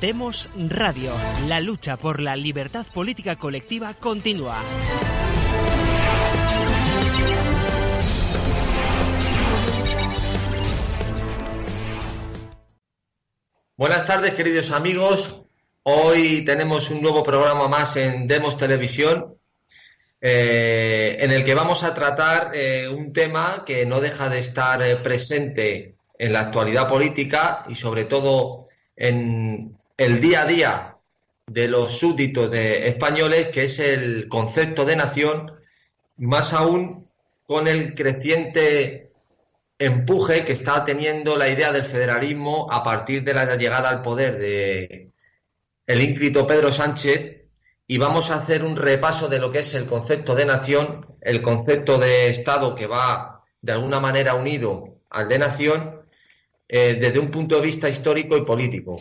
Demos Radio. La lucha por la libertad política colectiva continúa. Buenas tardes, queridos amigos. Hoy tenemos un nuevo programa más en Demos Televisión, eh, en el que vamos a tratar eh, un tema que no deja de estar eh, presente en la actualidad política y sobre todo en el día a día de los súbditos de españoles, que es el concepto de nación, más aún con el creciente empuje que está teniendo la idea del federalismo a partir de la llegada al poder de el ínclito Pedro Sánchez y vamos a hacer un repaso de lo que es el concepto de nación, el concepto de Estado que va de alguna manera unido al de nación eh, desde un punto de vista histórico y político.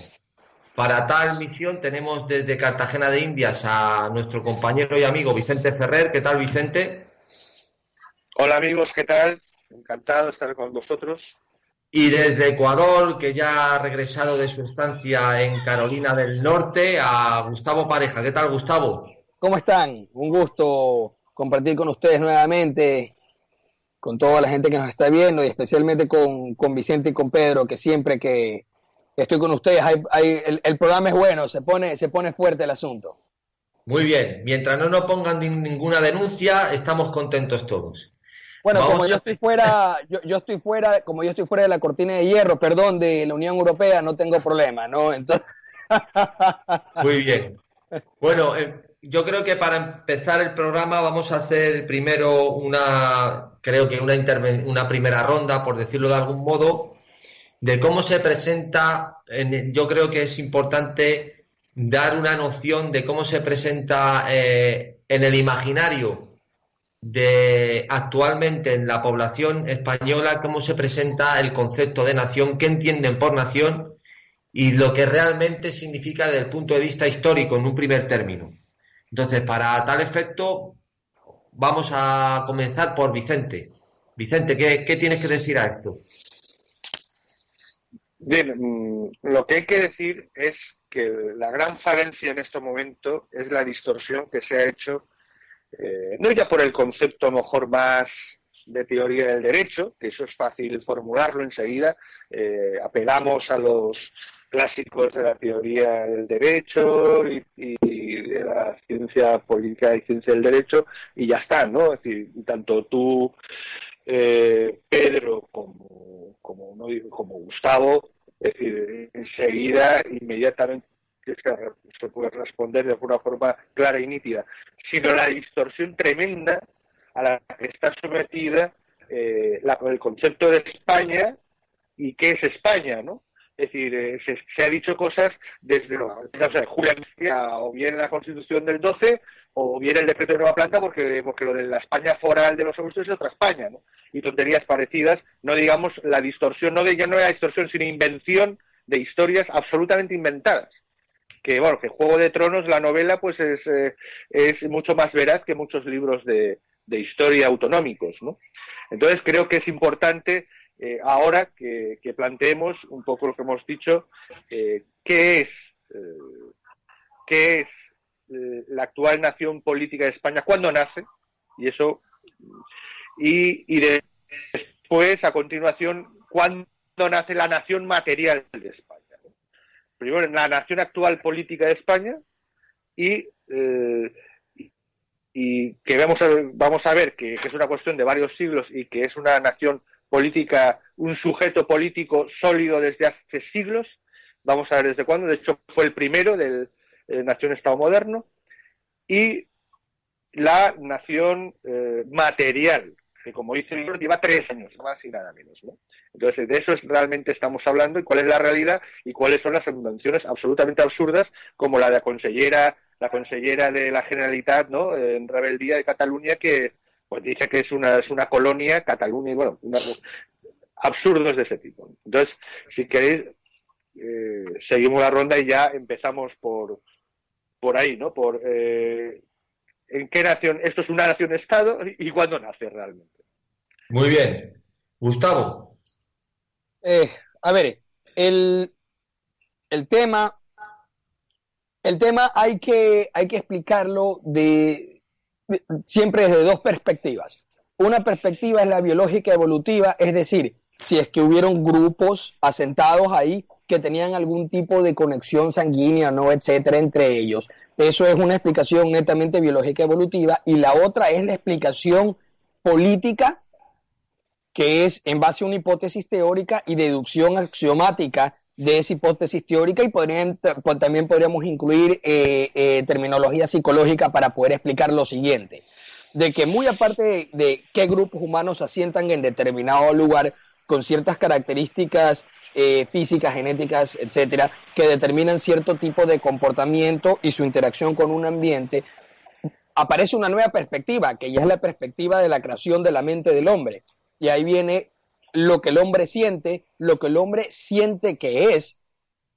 Para tal misión tenemos desde Cartagena de Indias a nuestro compañero y amigo Vicente Ferrer. ¿Qué tal, Vicente? Hola amigos, ¿qué tal? Encantado de estar con vosotros. Y desde Ecuador, que ya ha regresado de su estancia en Carolina del Norte, a Gustavo Pareja. ¿Qué tal, Gustavo? ¿Cómo están? Un gusto compartir con ustedes nuevamente, con toda la gente que nos está viendo y especialmente con, con Vicente y con Pedro, que siempre que estoy con ustedes, hay, el, el, programa es bueno, se pone, se pone fuerte el asunto. Muy bien, mientras no nos pongan ninguna denuncia, estamos contentos todos. Bueno, como yo estoy fuera, yo, yo, estoy fuera, como yo estoy fuera de la cortina de hierro, perdón, de la Unión Europea, no tengo problema, ¿no? Entonces... Muy bien. Bueno, eh, yo creo que para empezar el programa vamos a hacer primero una, creo que una, una primera ronda, por decirlo de algún modo, de cómo se presenta. En, yo creo que es importante dar una noción de cómo se presenta eh, en el imaginario de actualmente en la población española cómo se presenta el concepto de nación, qué entienden por nación y lo que realmente significa desde el punto de vista histórico en un primer término. Entonces, para tal efecto, vamos a comenzar por Vicente. Vicente, ¿qué, qué tienes que decir a esto? Bien, mm, lo que hay que decir es que la gran falencia en este momento es la distorsión que se ha hecho eh, no ya por el concepto mejor más de teoría del derecho, que eso es fácil formularlo enseguida, eh, apelamos a los clásicos de la teoría del derecho y, de la ciencia política y ciencia del derecho y ya está, ¿no? Es decir, tanto tú, eh, Pedro, como, como Gustavo, es decir, enseguida, inmediatamente se puede responder de alguna forma clara y nítida, sino la distorsión tremenda a la que está sometida eh, el concepto de España y qué es España, ¿no? Es decir, eh, se, se, ha dicho cosas desde o sea, Julia o bien la Constitución del 12 o bien el decreto de Nueva Planta porque, porque lo de la España foral de los augustos es otra España, ¿no? Y tonterías parecidas, no digamos la distorsión, no de ya no era distorsión, sino invención de historias absolutamente inventadas que bueno, que Juego de Tronos, la novela, pues es, eh, es mucho más veraz que muchos libros de, de, historia autonómicos, ¿no? Entonces creo que es importante eh, ahora que, planteemos un poco lo que hemos dicho, eh, qué es, eh, qué es la actual nación política de España, cuándo nace, y eso, y, después, a continuación, cuándo nace la nación material de España primero la nación actual política de España y, que vamos a, vamos a ver que, es una cuestión de varios siglos y que es una nación política, un sujeto político sólido desde hace siglos. Vamos a ver desde cuándo. De hecho, fue el primero del eh, Nación-Estado moderno. Y la nación eh, material, que como dice el libro, lleva tres años, más y nada menos. ¿no? Entonces, de eso es, realmente estamos hablando y cuál es la realidad y cuáles son las invenciones absolutamente absurdas, como la de la consellera, la consellera de la Generalitat, ¿no? En rebeldía de Cataluña, que pues dice que es una, es una colonia, Cataluña, y bueno, una, absurdos de ese tipo. Entonces, si queréis, eh, seguimos la ronda y ya empezamos por, por ahí, ¿no? Por eh, en qué nación, esto es una nación-estado y cuándo nace realmente. Muy bien. Gustavo. Eh, a ver, el, el tema El tema hay que, hay que explicarlo de, siempre desde dos perspectivas. Una perspectiva es la biológica evolutiva, es decir, si es que hubieron grupos asentados ahí que tenían algún tipo de conexión sanguínea, no, etcétera, entre ellos. Eso es una explicación netamente biológica evolutiva y la otra es la explicación política que es en base a una hipótesis teórica y deducción axiomática de esa hipótesis teórica y podrían, pues, también podríamos incluir eh, eh, terminología psicológica para poder explicar lo siguiente, de que muy aparte de, qué grupos humanos se asientan en determinado lugar con ciertas características eh, físicas, genéticas, etcétera, que determinan cierto tipo de comportamiento y su interacción con un ambiente, aparece una nueva perspectiva, que ya es la perspectiva de la creación de la mente del hombre. Y ahí viene lo que el hombre siente, lo que el hombre siente que es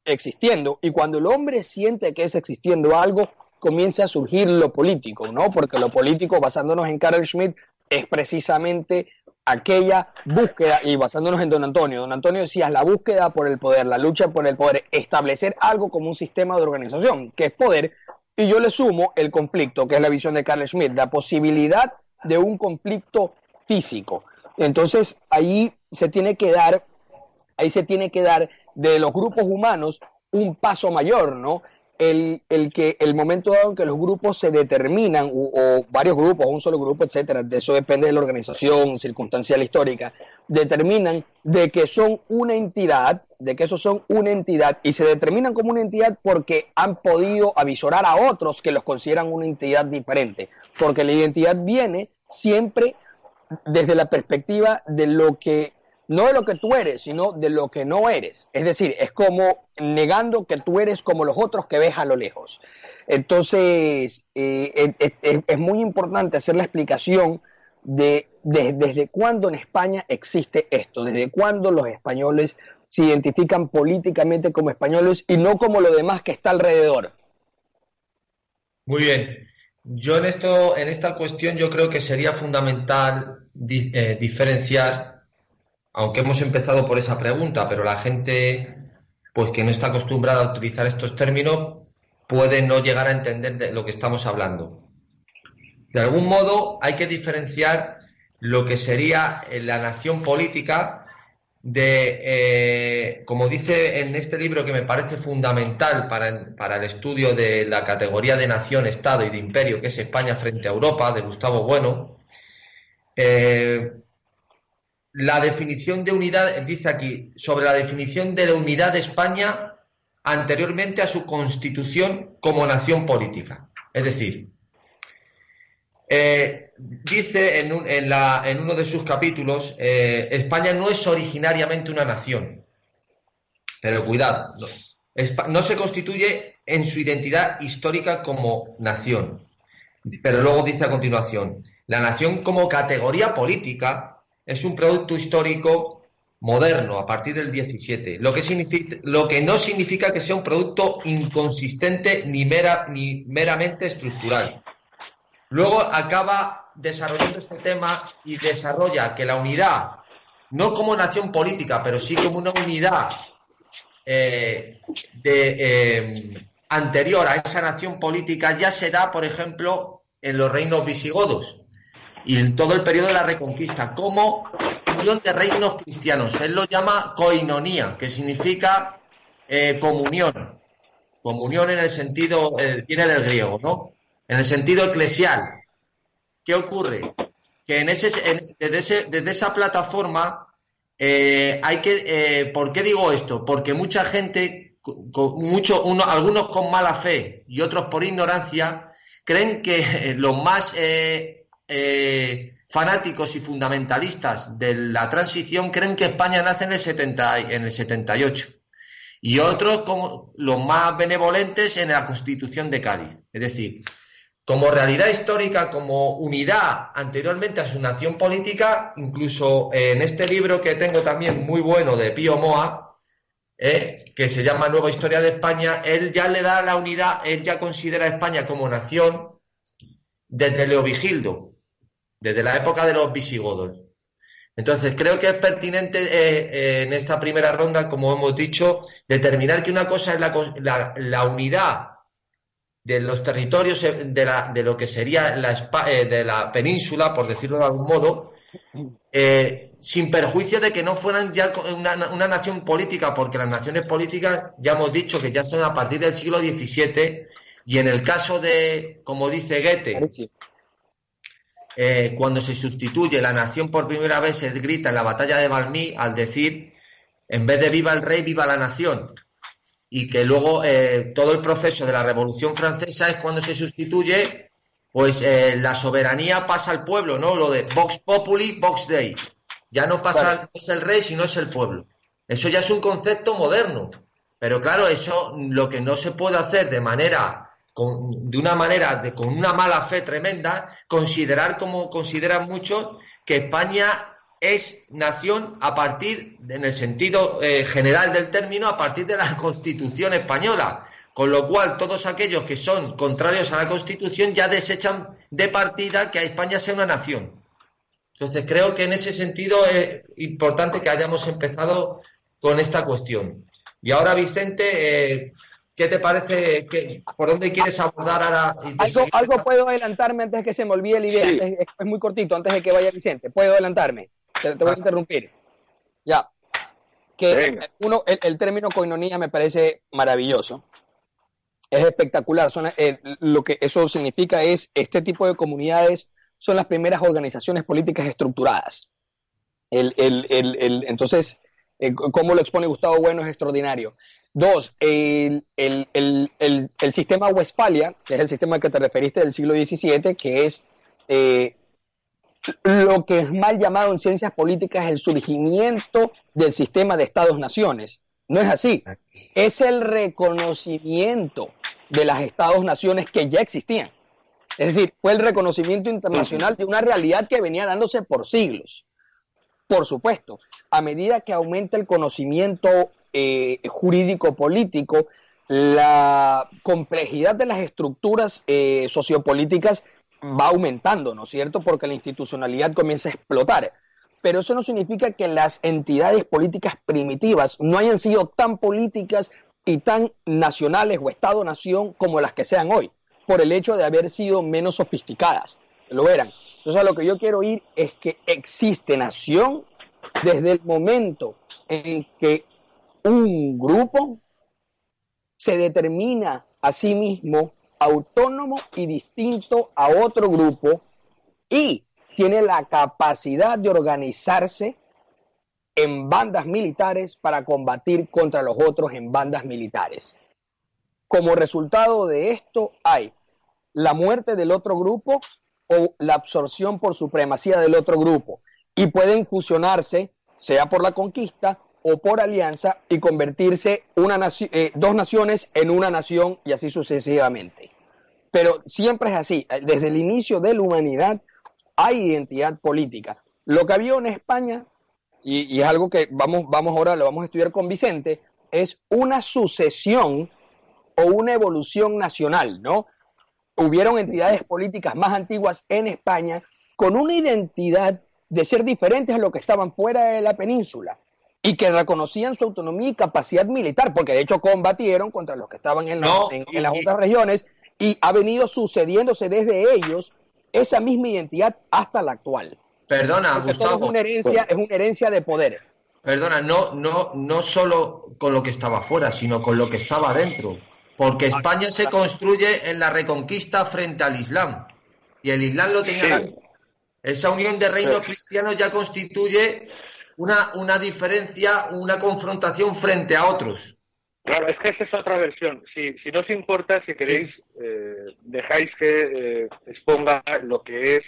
existiendo. Y cuando el hombre siente que es existiendo algo, comienza a surgir lo político, ¿no? Porque lo político, basándonos en Carl Schmitt, es precisamente aquella búsqueda, y basándonos en don Antonio, don Antonio decía, la búsqueda por el poder, la lucha por el poder, establecer algo como un sistema de organización, que es poder, y yo le sumo el conflicto, que es la visión de Carl Schmitt, la posibilidad de un conflicto físico. Entonces, ahí se tiene que dar, ahí se tiene que dar de los grupos humanos un paso mayor, ¿no? El, el, que el momento dado en que los grupos se determinan, o, varios grupos, o un solo grupo, etcétera, de eso depende de la organización circunstancial histórica, determinan de que son una entidad, de que esos son una entidad, y se determinan como una entidad porque han podido avisorar a otros que los consideran una entidad diferente, porque la identidad viene siempre desde la perspectiva de lo que, no de lo que tú eres, sino de lo que no eres. Es decir, es como negando que tú eres como los otros que ves a lo lejos. Entonces, eh, es, muy importante hacer la explicación de, desde cuándo en España existe esto, desde cuándo los españoles se identifican políticamente como españoles y no como lo demás que está alrededor. Muy bien. Yo en esto, en esta cuestión, yo creo que sería fundamental eh, diferenciar, aunque hemos empezado por esa pregunta, pero la gente, pues que no está acostumbrada a utilizar estos términos, puede no llegar a entender de lo que estamos hablando. De algún modo, hay que diferenciar lo que sería la nación política de, eh, como dice en este libro que me parece fundamental para, el estudio de la categoría de nación, Estado y de imperio, que es España frente a Europa, de Gustavo Bueno, eh, la definición de unidad, dice aquí, sobre la definición de la unidad de España anteriormente a su constitución como nación política. Es decir, eh, dice en, uno de sus capítulos, eh, España no es originariamente una nación. Pero cuidado, no, se constituye en su identidad histórica como nación. Pero luego dice a continuación, la nación como categoría política es un producto histórico moderno a partir del 17, lo que, significa, lo que no significa que sea un producto inconsistente ni, mera, ni meramente estructural. Luego acaba desarrollando este tema y desarrolla que la unidad, no como nación política, pero sí como una unidad eh, eh, anterior a esa nación política, ya se da, por ejemplo, en los reinos visigodos y en todo el periodo de la Reconquista, como unión de reinos cristianos. Él lo llama coinonía, que significa eh, comunión. Comunión en el sentido, viene del griego, ¿no? en el sentido eclesial. ¿Qué ocurre? Que en ese, desde, esa plataforma eh, hay que... Eh, ¿Por qué digo esto? Porque mucha gente, mucho, uno, algunos con mala fe y otros por ignorancia, creen que los más eh, fanáticos y fundamentalistas de la transición creen que España nace en el, 70, en el 78 y otros como los más benevolentes en la Constitución de Cádiz. Es decir, como realidad histórica, como unidad anteriormente a su nación política, incluso en este libro que tengo también muy bueno de Pío Moa, eh, que se llama Nueva Historia de España, él ya le da la unidad, él ya considera a España como nación desde Leovigildo, desde la época de los visigodos. Entonces, creo que es pertinente eh, eh, en esta primera ronda, como hemos dicho, determinar que una cosa es la unidad de los territorios eh, de, la, de lo que sería la, eh, de la península, por decirlo de algún modo, eh, sin perjuicio de que no fueran ya una, una, nación política, porque las naciones políticas ya hemos dicho que ya son a partir del siglo XVII, y en el caso de, como dice Goethe, eh, cuando se sustituye la nación por primera vez, se grita en la batalla de Valmy al decir, en vez de viva el rey, viva la nación y que luego eh, todo el proceso de la Revolución Francesa es cuando se sustituye, pues eh, la soberanía pasa al pueblo, ¿no? Lo de Vox Populi, Vox Dei. Ya no pasa es el rey, sino es el pueblo. Eso ya es un concepto moderno. Pero claro, eso lo que no se puede hacer de manera, con, de una manera, de, con una mala fe tremenda, considerar como consideran muchos que España es nación a partir, en el sentido eh, general del término, a partir de la Constitución española. Con lo cual, todos aquellos que son contrarios a la Constitución ya desechan de partida que a España sea una nación. Entonces, creo que en ese sentido es importante que hayamos empezado con esta cuestión. Y ahora, Vicente, eh, ¿qué te parece? Que, ¿Por dónde quieres abordar ahora? Algo, algo, puedo adelantarme antes de que se me olvide la idea. es muy cortito, antes de que vaya Vicente. ¿Puedo adelantarme? Te, voy a interrumpir. Ya. Que uno, el, término coinonía me parece maravilloso. Es espectacular. Son, eh, lo que eso significa es este tipo de comunidades son las primeras organizaciones políticas estructuradas. El, el, entonces, eh, cómo lo expone Gustavo Bueno es extraordinario. Dos, el, sistema Westfalia, que es el sistema al que te referiste del siglo XVII, que es eh, lo que es mal llamado en ciencias políticas el surgimiento del sistema de Estados-naciones. No es así. Es el reconocimiento de las Estados-naciones que ya existían. Es decir, fue el reconocimiento internacional de una realidad que venía dándose por siglos. Por supuesto, a medida que aumenta el conocimiento eh, jurídico-político, la complejidad de las estructuras eh, sociopolíticas va aumentando, ¿no es cierto? Porque la institucionalidad comienza a explotar. Pero eso no significa que las entidades políticas primitivas no hayan sido tan políticas y tan nacionales o Estado-nación como las que sean hoy, por el hecho de haber sido menos sofisticadas. Lo eran. Entonces, a lo que yo quiero ir es que existe nación desde el momento en que un grupo se determina a sí mismo autónomo y distinto a otro grupo y tiene la capacidad de organizarse en bandas militares para combatir contra los otros en bandas militares. Como resultado de esto hay la muerte del otro grupo o la absorción por supremacía del otro grupo y pueden fusionarse, sea por la conquista o por alianza y convertirse eh, dos naciones en una nación y así sucesivamente. Pero siempre es así. Desde el inicio de la humanidad hay identidad política. Lo que había en España, y, es algo que vamos, vamos ahora, lo vamos a estudiar con Vicente, es una sucesión o una evolución nacional, ¿no? Hubieron entidades políticas más antiguas en España con una identidad de ser diferentes a lo que estaban fuera de la península y que reconocían su autonomía y capacidad militar, porque de hecho combatieron contra los que estaban en, en, las otras regiones y ha venido sucediéndose desde ellos esa misma identidad hasta la actual. Perdona, Gustavo. Es una herencia, es una herencia de poder. Perdona, no, no, no solo con lo que estaba fuera, sino con lo que estaba dentro. Porque ah, España se construye en la reconquista frente al Islam. Y el Islam lo tenía Esa unión de reinos cristianos ya constituye una, una diferencia, una confrontación frente a otros. Claro, es que esa es otra versión. Si, si no os importa, si queréis, eh, dejáis que eh, exponga lo que es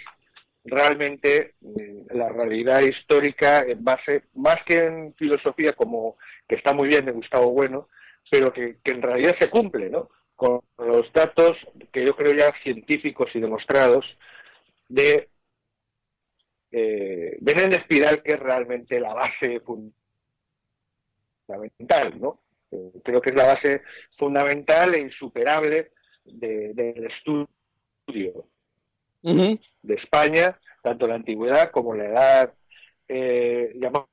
realmente mm, la realidad histórica en base, más que en filosofía, como que está muy bien de Gustavo Bueno, pero que, en realidad se cumple, ¿no? Con los datos que yo creo ya científicos y demostrados de eh, en Espiral, que es realmente la base fundamental, ¿no? creo que es la base fundamental e insuperable del estudio de España, tanto la antigüedad como la edad eh, llamada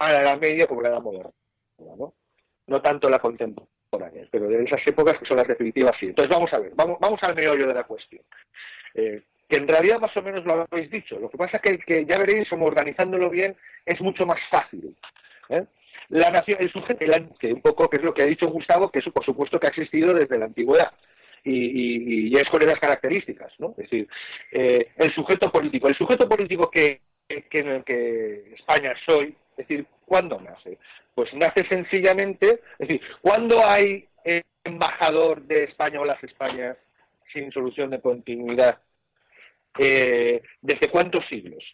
la edad media como la edad moderna, ¿no? no tanto la contemporánea. pero de esas épocas que son las definitivas sí. Entonces vamos a ver, vamos, vamos al meollo de la cuestión. Eh, que en realidad más o menos lo habéis dicho. Lo que pasa es que, ya veréis, como organizándolo bien, es mucho más fácil. ¿eh? La nación, el sujeto, que un poco, que es lo que ha dicho Gustavo, que eso por supuesto que ha existido desde la antigüedad. Y, es con esas características, ¿no? Es decir, eh, el sujeto político. El sujeto político que, que, en el que España es hoy, es decir, ¿cuándo nace? Pues nace sencillamente, es decir, ¿cuándo hay embajador de España o las Españas sin solución de continuidad? Eh, ¿Desde cuántos siglos?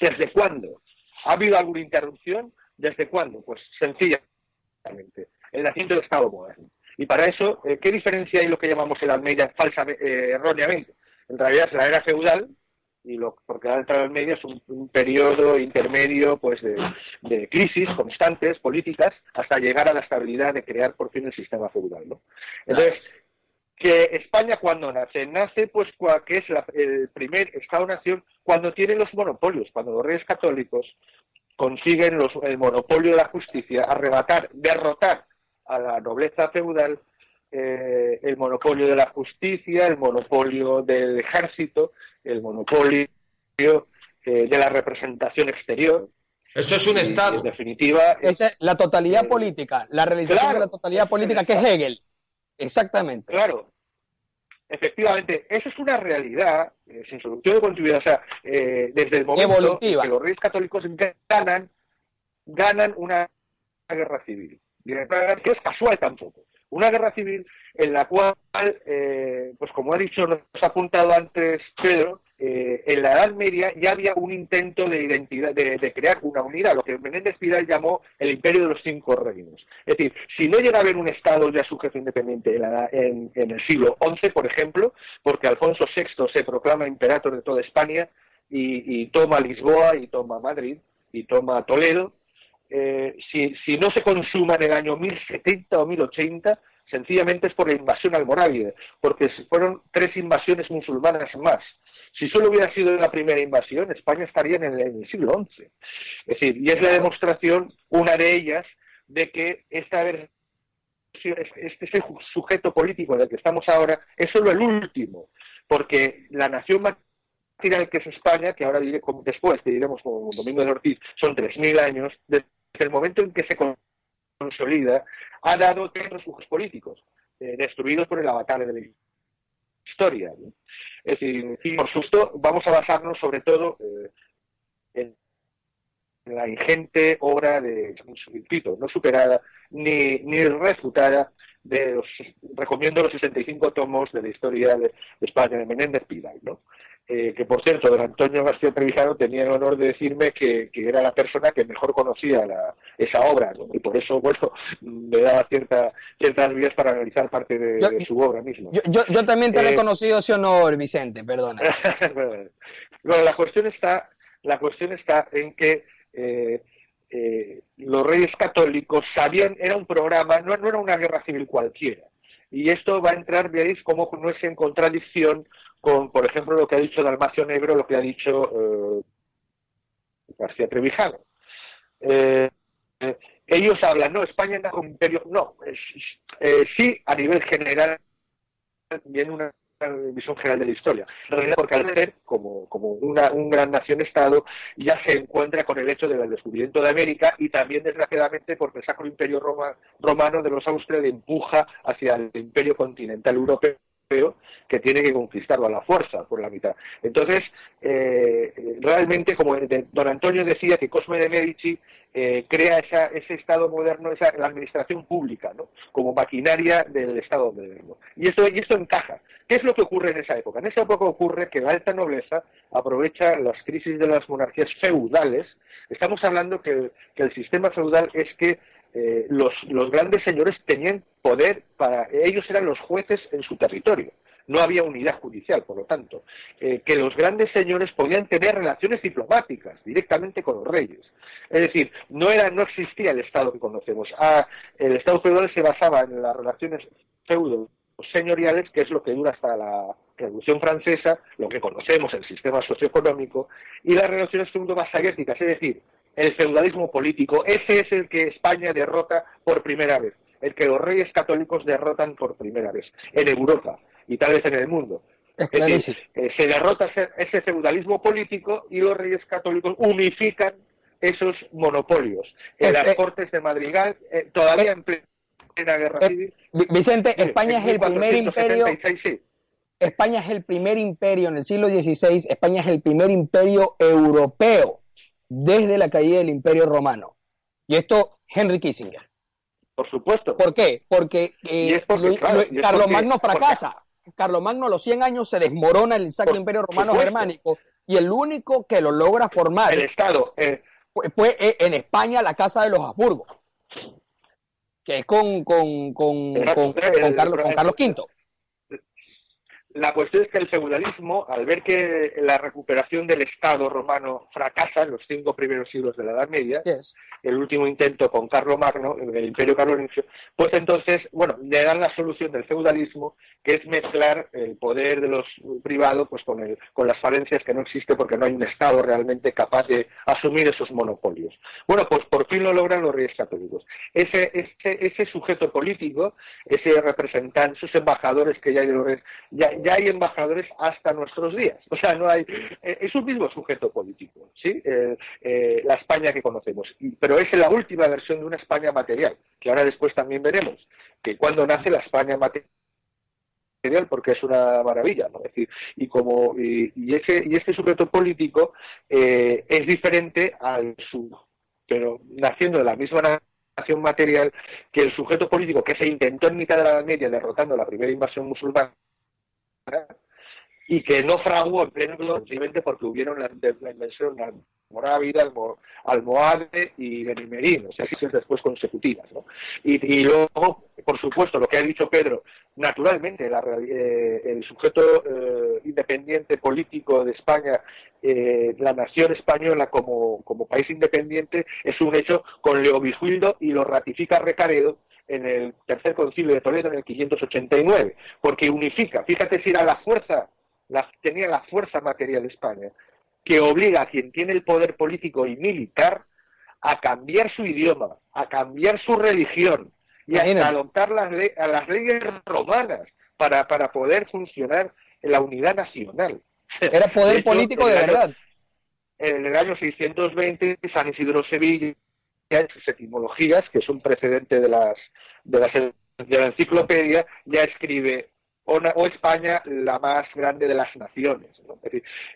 ¿Desde cuándo? ¿Ha habido alguna interrupción? ¿Desde cuándo? Pues sencillamente, el nacimiento del Estado moderno. Y para eso, eh, ¿qué diferencia hay lo que llamamos el Almeida falsa, eh, erróneamente? En realidad es la era feudal, y lo porque la era media es un, periodo intermedio pues de, crisis constantes políticas hasta llegar a la estabilidad de crear por fin el sistema feudal ¿no? entonces que España cuando nace nace pues que es el primer estado nación cuando tiene los monopolios cuando los reyes católicos consiguen el monopolio de la justicia arrebatar derrotar a la nobleza feudal eh, el monopolio de la justicia, el monopolio del ejército, el monopolio eh, de la representación exterior. Eso es un Estado. En definitiva. es la totalidad eh, política, la realización de la totalidad política, que es Hegel. Exactamente. Claro. Efectivamente, eso es una realidad sin solución de continuidad. O sea, desde el momento que los reyes católicos ganan, ganan una guerra civil. Que es casual tampoco. Una guerra civil en la cual, eh, pues como ha dicho, nos ha apuntado antes Pedro, eh, en la Edad Media ya había un intento de identidad, de, crear una unidad, lo que Menéndez Pidal llamó el Imperio de los Cinco Reinos. Es decir, si no llega a haber un Estado ya sujeto independiente en, el siglo XI, por ejemplo, porque Alfonso VI se proclama imperator de toda España y, toma Lisboa y toma Madrid y toma Toledo, eh, si, no se consuma en el año 1070 o 1080, sencillamente es por la invasión almorávide, porque fueron tres invasiones musulmanas más. Si solo hubiera sido la primera invasión, España estaría en el, siglo XI. Es decir, y es la demostración, una de ellas, de que esta este sujeto político del que estamos ahora es solo el último, porque la nación material que es España, que ahora diré, después, que diremos como Domingo de Ortiz, son 3.000 años, de el momento en que se consolida, ha dado otros flujos políticos, eh, destruidos por el avatar de la historia. Es decir, por supuesto, vamos a basarnos sobre todo eh, en la ingente obra de, no superada ni, ni refutada de recomiendo los 65 tomos de la historia de, España de Menéndez Pidal, ¿no? Eh, que por cierto, don Antonio García Trevijano tenía el honor de decirme que, era la persona que mejor conocía esa obra, y por eso, bueno, me daba cierta, ciertas vías para analizar parte de, su obra misma. Yo, yo, también te he reconocido eh, ese honor, Vicente, perdona. bueno, la cuestión está, la cuestión está en que eh, los reyes católicos sabían, era un programa, no, no era una guerra civil cualquiera. Y esto va a entrar, veréis, como no es en contradicción con, por ejemplo, lo que ha dicho Dalmacio Negro, lo que ha dicho eh, García Trevijano. Eh, eh, ellos hablan, no, España anda con imperio, no, sí, a nivel general, viene una visión general de la historia. porque al ser como, como un gran nación-estado ya se encuentra con el hecho del descubrimiento de América y también, desgraciadamente, porque el Sacro Imperio Romano de los Austrias empuja hacia el imperio continental europeo que tiene que conquistarlo a la fuerza por la mitad. Entonces, eh, realmente, como don Antonio decía, que Cosme de Medici eh, crea ese Estado moderno, esa, la administración pública, ¿no? como maquinaria del Estado moderno. Y esto, y esto encaja. ¿Qué es lo que ocurre en esa época? En esa época ocurre que la alta nobleza aprovecha las crisis de las monarquías feudales. Estamos hablando que el sistema feudal es que eh, los, grandes señores tenían poder para ellos eran los jueces en su territorio. No había unidad judicial por lo tanto. Eh, que los grandes señores podían tener relaciones diplomáticas directamente con los reyes. Es decir no era no existía el estado que conocemos. Ah, el estado feudal se basaba en las relaciones feudo señoriales que es lo que dura hasta la Revolución Francesa, lo que conocemos, el sistema socioeconómico, y las relaciones feudo-vasalléticas, es decir, el feudalismo político. Ese es el que España derrota por primera vez. el que los reyes católicos derrotan por primera vez en Europa y tal vez en el mundo. Es decir, eh, se derrota ese, feudalismo político y los reyes católicos unifican esos monopolios. En Eh, las eh, Cortes de Madrigal, eh, todavía en plena guerra civil. Vi- Vicente, España es el primer imperio 1476, sí. España es el primer imperio en el siglo XVI, España es el primer imperio europeo desde la caída del imperio romano. Y esto, Henry Kissinger. Por supuesto. ¿Por qué? Porque, eh, porque, claro, Lu- y es Carlos porque- Magno porque- fracasa. Carlos Magno a los 100 años se desmorona el Sacro Por Imperio Romano. Germánico y el único que lo logra formar el Estado, eh, fue, fue, eh, en España la Casa de los Habsburgo, que es con, con, con, con- Carlos, con Carlos V. La cuestión es que el feudalismo, al ver que la recuperación del Estado romano fracasa en los cinco primeros siglos de la Edad Media, Yes. el último intento con Carlos Magno, en el Imperio Carolingio, pues entonces, bueno, le dan la solución del feudalismo, que es mezclar el poder de los privados pues con, el, con las falencias que no existe porque no hay un Estado realmente capaz de asumir esos monopolios. Bueno, pues por fin lo logran los reyes católicos. Ese, ese, ese sujeto político, ese representante, esos embajadores que ya hay de los reyes, ya, ya hay embajadores hasta nuestros días. O sea, no hay, eh, es un mismo sujeto político, ¿sí? Eh, eh, la España que conocemos. Pero es la última versión de una España material, que ahora después también veremos, que cuando nace la España material porque es una maravilla, ¿no? Es decir, y como y, ese y este sujeto político es diferente al su pero naciendo de la misma nación material que el sujeto político que se intentó en mitad de la Media derrotando la primera invasión musulmana y que no fraguó en pleno simplemente porque hubieron la, de- la invención almorávida, almo, almohade y benimerín, o sea, crisis después consecutivas. ¿no? Y, luego, por supuesto, lo que ha dicho Pedro, naturalmente eh, el sujeto eh, independiente político de España, eh, la nación española como, como país independiente, es un hecho con Leovigildo y lo ratifica Recaredo en el tercer concilio de Toledo en el 589, porque unifica, fíjate si era la fuerza, la, tenía la fuerza material de España, que obliga a quien tiene el poder político y militar a cambiar su idioma, a cambiar su religión y Imagínate. adoptar las, le- a las leyes romanas para, para poder funcionar en la unidad nacional. Era poder De hecho, político de año- verdad. en el año 620 San Isidro Sevilla en sus etimologías, que es un precedente de las de, las, de la enciclopedia, ya escribe o, España la más grande de las naciones.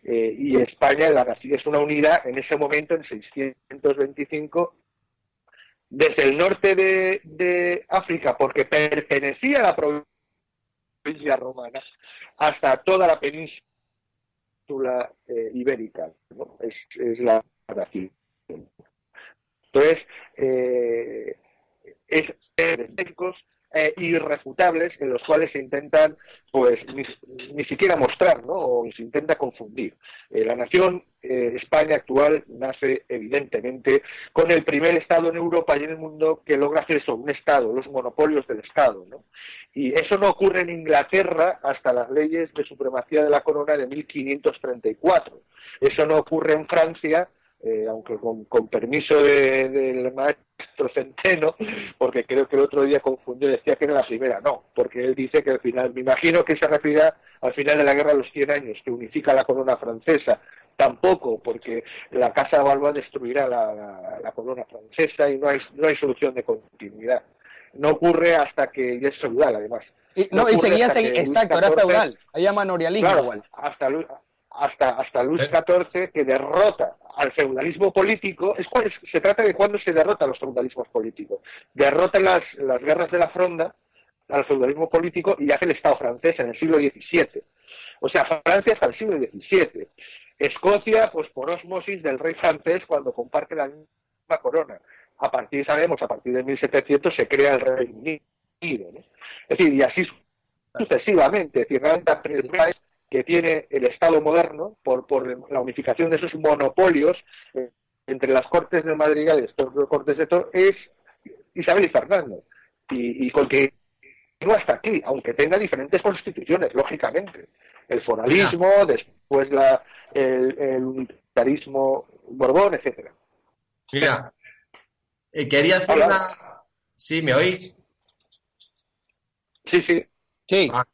eh, y España la es una unidad en ese momento, en 625, desde el norte de, África, porque pertenecía a la provincia romana, hasta toda la península eh, ibérica. Es, es la nación. Entonces, eh, es técnicos eh, irrefutables en los cuales se intentan, pues, ni, siquiera mostrar, ¿no? O se intenta confundir. Eh, la nación eh, España actual nace, evidentemente, con el primer Estado en Europa y en el mundo que logra hacer eso, un Estado, los monopolios del Estado, ¿no? Y eso no ocurre en Inglaterra hasta las leyes de supremacía de la corona de 1534. Eso no ocurre en Francia eh, aunque con, con permiso de- del maestro Centeno, porque creo que el otro día confundió, decía que era la primera, no, porque él dice que al final, me imagino que se referirá al final de la Guerra de los 100 años, que unifica la corona francesa, tampoco, porque la Casa de Valois destruirá la, la- la corona francesa y no hay, no hay solución de continuidad. No ocurre hasta que ya es feudal, además. Y, no, no y seguía, segui- exacto, era feudal, había manorialismo Claro, igual. hasta, hasta, hasta Luis Eh. XIV que derrota al feudalismo político. Es, es- se trata de cuándo se derrota a los feudalismos políticos. Derrota en las, las guerras de la fronda al feudalismo político y hace el Estado francés en el siglo XVII. O sea, Francia hasta el siglo XVII. Escocia, pues por osmosis del rey francés cuando comparte la misma corona. A partir, sabemos, a partir de 1700 se crea el Reino Unido. ¿no? Es decir, y así sucesivamente. Es decir, realmente que tiene el Estado moderno por, por la unificación de esos monopolios eh, entre las Cortes de Madrid y las Cortes de Toro es Isabel y Fernando. Y, y con que no hasta aquí, aunque tenga diferentes constituciones, lógicamente. El foralismo, después la, el, el unitarismo Borbón, etcétera. Mira, eh, quería hacer Hola. una... ¿Sí, me oís? Sí, sí. Sí. Ah,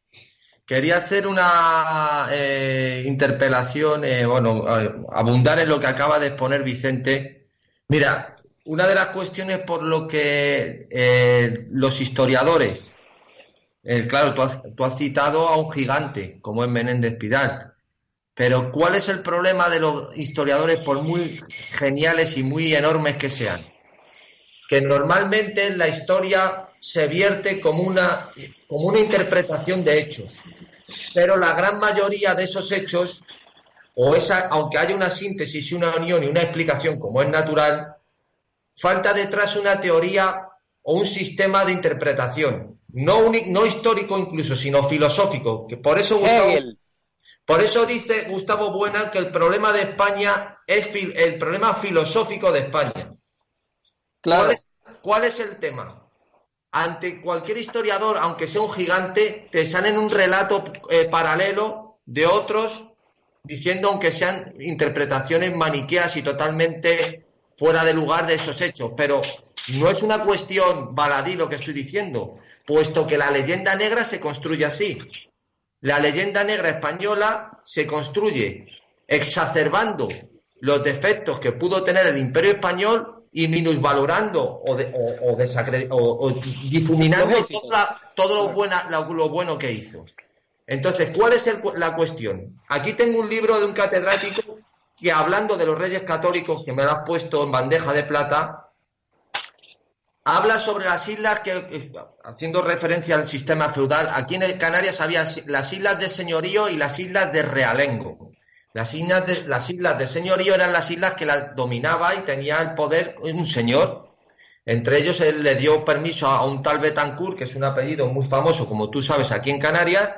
quería hacer una eh, interpelación, eh, bueno, abundar en lo que acaba de exponer Vicente. Mira, una de las cuestiones por lo que eh, los historiadores, claro, tú has, tú has citado a un gigante como es Menéndez Pidal, pero ¿cuál es el problema de los historiadores, por muy geniales y muy enormes que sean? Que normalmente la historia se vierte como una, como una interpretación de hechos, pero la gran mayoría de esos hechos, o esa, aunque haya una síntesis y una unión y una explicación como es natural, falta detrás una teoría o un sistema de interpretación, no, un, no histórico incluso, sino filosófico, que por eso Gustavo, por eso dice Gustavo Buena que el problema de España es fil- el problema filosófico de España. Claro. ¿Cuál es, cuál es el tema? Ante cualquier historiador, aunque sea un gigante, te salen un relato eh, paralelo de otros diciendo, aunque sean interpretaciones maniqueas y totalmente fuera de lugar de esos hechos. Pero no es una cuestión baladí lo que estoy diciendo, puesto que la leyenda negra se construye así. La leyenda negra española se construye exacerbando los defectos que pudo tener el imperio español y minusvalorando o, de- o- o o- difuminando éxitos. todo, la- todo lo, buena- lo- lo bueno que hizo. Entonces, ¿cuál es el la cuestión? Aquí tengo un libro de un catedrático que hablando de los reyes católicos, que me lo has puesto en bandeja de plata, habla sobre las islas que, haciendo referencia al sistema feudal, aquí en Canarias había las islas de señorío y las islas de realengo. Las islas de, las islas de señorío eran las islas que las dominaba y tenía el poder un señor. Entre ellos él le dio permiso a un tal Betancourt, que es un apellido muy famoso, como tú sabes, aquí en Canarias,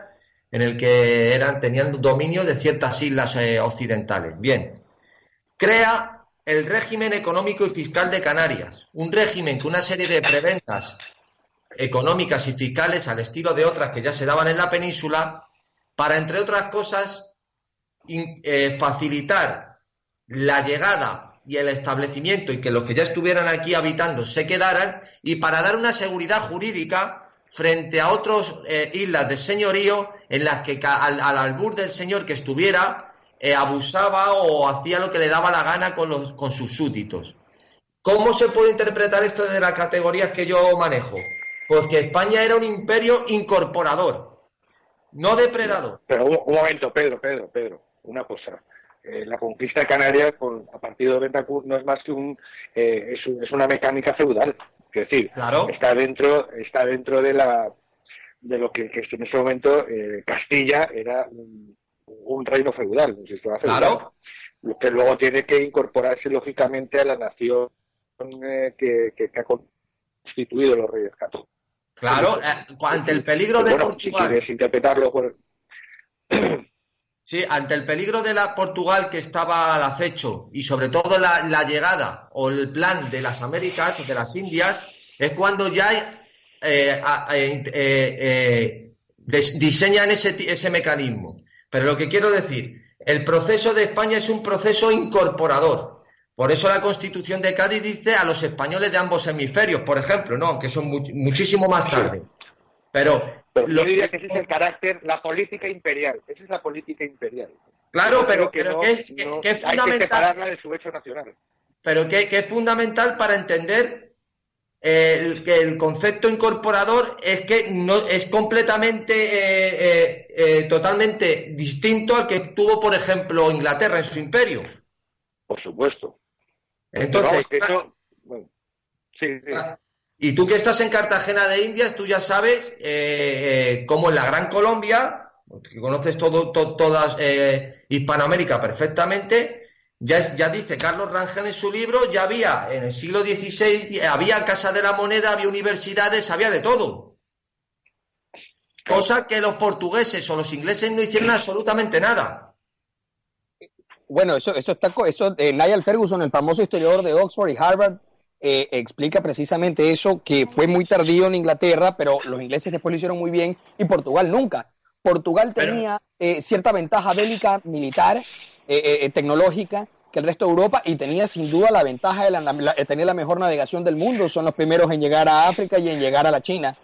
en el que eran, tenían dominio de ciertas islas eh, occidentales. Bien, crea el régimen económico y fiscal de Canarias, un régimen que una serie de preventas económicas y fiscales al estilo de otras que ya se daban en la península, para, entre otras cosas, in- eh, facilitar la llegada y el establecimiento y que los que ya estuvieran aquí habitando se quedaran y para dar una seguridad jurídica frente a otras islas de señorío en las que al, al albur del señor que estuviera eh, abusaba o hacía lo que le daba la gana con, los, con sus súbditos. ¿Cómo se puede interpretar esto desde las categorías que yo manejo? Pues que España era un imperio incorporador, no depredador. Pero un momento, Pedro, Pedro, Pedro, una cosa. Eh, la conquista de Canarias con, a partir de Betancourt no es más que un, eh, es, un- es una mecánica feudal. Es decir, Claro. está dentro, está dentro de la de lo que, que en ese momento eh, Castilla era un, un reino feudal, un sistema feudal. Claro. Lo que luego tiene que incorporarse lógicamente a la nación eh, que, que- que ha constituido los reyes católicos. Claro, eh, ante el peligro de Bueno, si Portugal. quieres interpretarlo por, Sí, ante el peligro de la Portugal que estaba al acecho y sobre todo la, la llegada o el plan de las Américas, de las Indias, es cuando ya eh, eh, eh, des- diseñan ese, ese mecanismo. Pero lo que quiero decir, el proceso de España es un proceso incorporador. Por eso la Constitución de Cádiz dice a los españoles de ambos hemisferios, por ejemplo, no, que son mu- muchísimo más tarde. Pero, Pero lo- yo diría que ese es el carácter, la política imperial. Esa es la política imperial. claro, pero, que pero no- que es, que- no- que es Hay que fundamental. separarla de su hecho nacional. pero que, es fundamental para entender eh, el, que el concepto incorporador es que no es completamente eh, eh, eh, totalmente distinto al que tuvo por ejemplo Inglaterra en su imperio Por supuesto. entonces vamos, eso- bueno, sí, sí. Y tú que estás en Cartagena de Indias tú ya sabes eh, eh, cómo en la Gran Colombia que conoces todo, to- todas eh, Hispanoamérica perfectamente ya, es- ya dice Carlos Rangel en su libro, ya había en el siglo XVI, había Casa de la Moneda, había universidades, había de todo. Cosa que los portugueses o los ingleses no hicieron absolutamente nada. Bueno, eso, eso está, eso, eh, Niall Ferguson, el famoso historiador de Oxford y Harvard, eh, explica precisamente eso, que fue muy tardío en Inglaterra, pero los ingleses después lo hicieron muy bien y Portugal nunca. Portugal Pero- tenía eh, cierta ventaja bélica, militar, eh, eh, eh, tecnológica que el resto de Europa y tenía sin duda la ventaja de la, la- tener la mejor navegación del mundo. Son los primeros en llegar a África y en llegar a la China.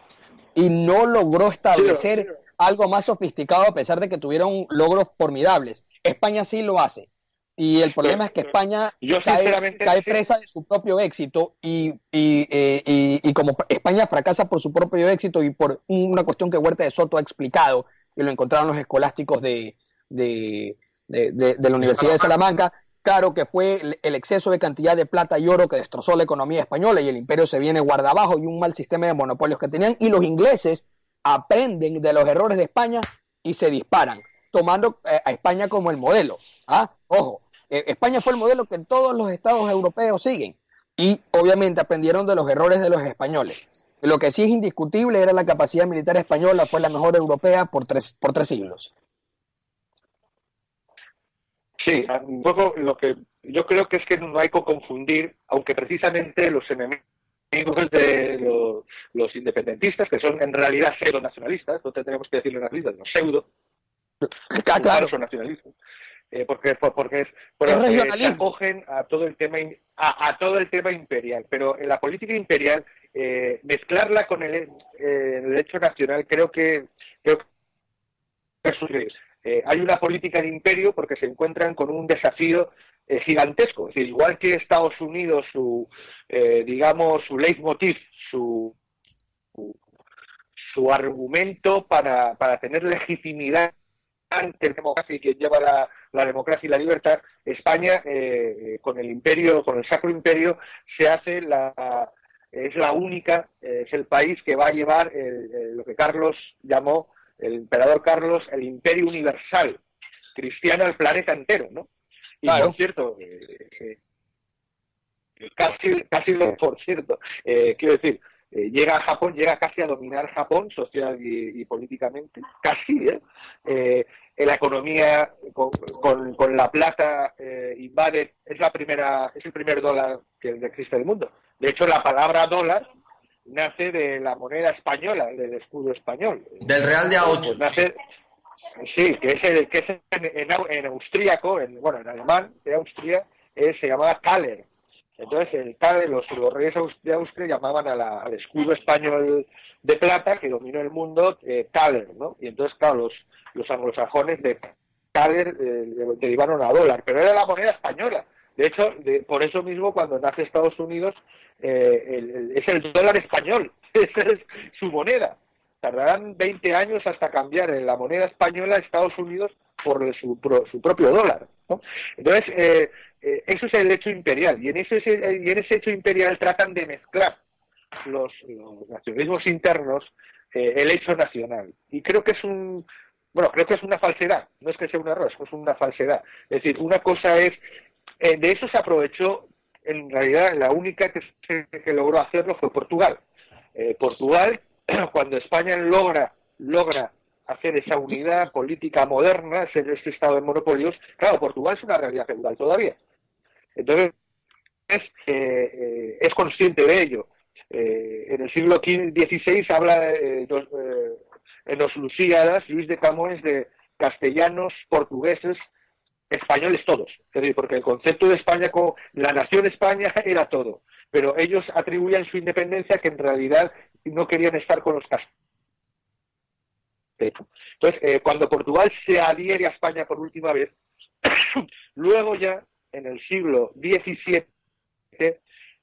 y no logró establecer algo más sofisticado a pesar de que tuvieron logros formidables. España sí lo hace. Y el problema es que España cae, presa de su propio éxito y, eh, y, y, como España fracasa por su propio éxito y por una cuestión que Huerta de Soto ha explicado, y lo encontraron los escolásticos de, de, de, la Universidad de Salamanca, claro que fue el, exceso de cantidad de plata y oro que destrozó la economía española y el imperio se viene guarda abajo y un mal sistema de monopolios que tenían y los ingleses aprenden de los errores de España y se disparan, tomando eh, a España como el modelo. ¿ah? Ojo, eh, España fue el modelo que todos los estados europeos siguen y obviamente aprendieron de los errores de los españoles. Lo que sí es indiscutible era la capacidad militar española, fue la mejor europea por tres, por tres siglos. Sí, un poco lo que yo creo que es que no hay que confundir, aunque precisamente los enemigos de los, independentistas, que son en realidad pseudo nacionalistas, no tendríamos que decirlo nacionalistas, no pseudo, claro. son nacionalistas, eh, porque porque es se acogen a todo el tema a, todo el tema imperial pero en la política imperial eh, mezclarla con el, eh, el, derecho nacional creo que creo que eh, hay una política de imperio porque se encuentran con un desafío gigantesco. Es decir igual que Estados Unidos su digamos su leitmotiv su, su, su argumento para, para tener legitimidad ante democracia y quien lleva la, la democracia y la libertad, España, eh, eh, con el imperio, con el Sacro Imperio, se hace la, es la única, eh, es el país que va a llevar lo que Carlos llamó, el emperador Carlos, el imperio universal, cristiano al planeta entero, ¿no? Y por cierto, casi, casi por cierto, quiero decir, llega a Japón, llega casi a dominar Japón social y, políticamente, casi, ¿eh? la economía con, con, la plata eh, invade, es la primera, es el primer dólar que existe en el mundo. De hecho, la palabra dólar nace de la moneda española, del escudo español. Del Real de A8. Pues sí, que es, el, que es en, en, austríaco, en, bueno, en alemán de Austria, se llamaba Thaler. Entonces, el Thaler, los, reyes de Austria llamaban al escudo español de plata que dominó el mundo eh, Thaler, ¿no? Y entonces, claro, los, los anglosajones de Thaler eh, derivaron a dólar, pero era la moneda española. De hecho, por eso mismo cuando nace Estados Unidos eh, es el dólar español, esa es su moneda. Tardarán 20 años hasta cambiar la moneda española a Estados Unidos por su, propio dólar. Entonces, eh, eso es el hecho imperial y en, ese, y en ese hecho imperial tratan de mezclar los, los nacionalismos internos el hecho nacional. Y creo que es un, bueno, creo que es una falsedad, no es que sea un error, es una falsedad. Es decir, una cosa es, eh, de eso se aprovechó, en realidad la única que, que logró hacerlo fue Portugal. Eh, Portugal, cuando España logra, logra hacer esa unidad política moderna, ser este estado de monopolios, claro, Portugal es una realidad feudal todavía. Entonces, es, eh, consciente de ello. en el siglo XVI habla de, en los Lusíadas, Luis de Camões, de castellanos, portugueses, españoles todos. Es decir, porque el concepto de España como la nación España era todo. Pero ellos atribuían su independencia que en realidad no querían estar con los castellanos. Entonces, eh, cuando Portugal se adhiere a España por última vez, luego ya, en el siglo XVII,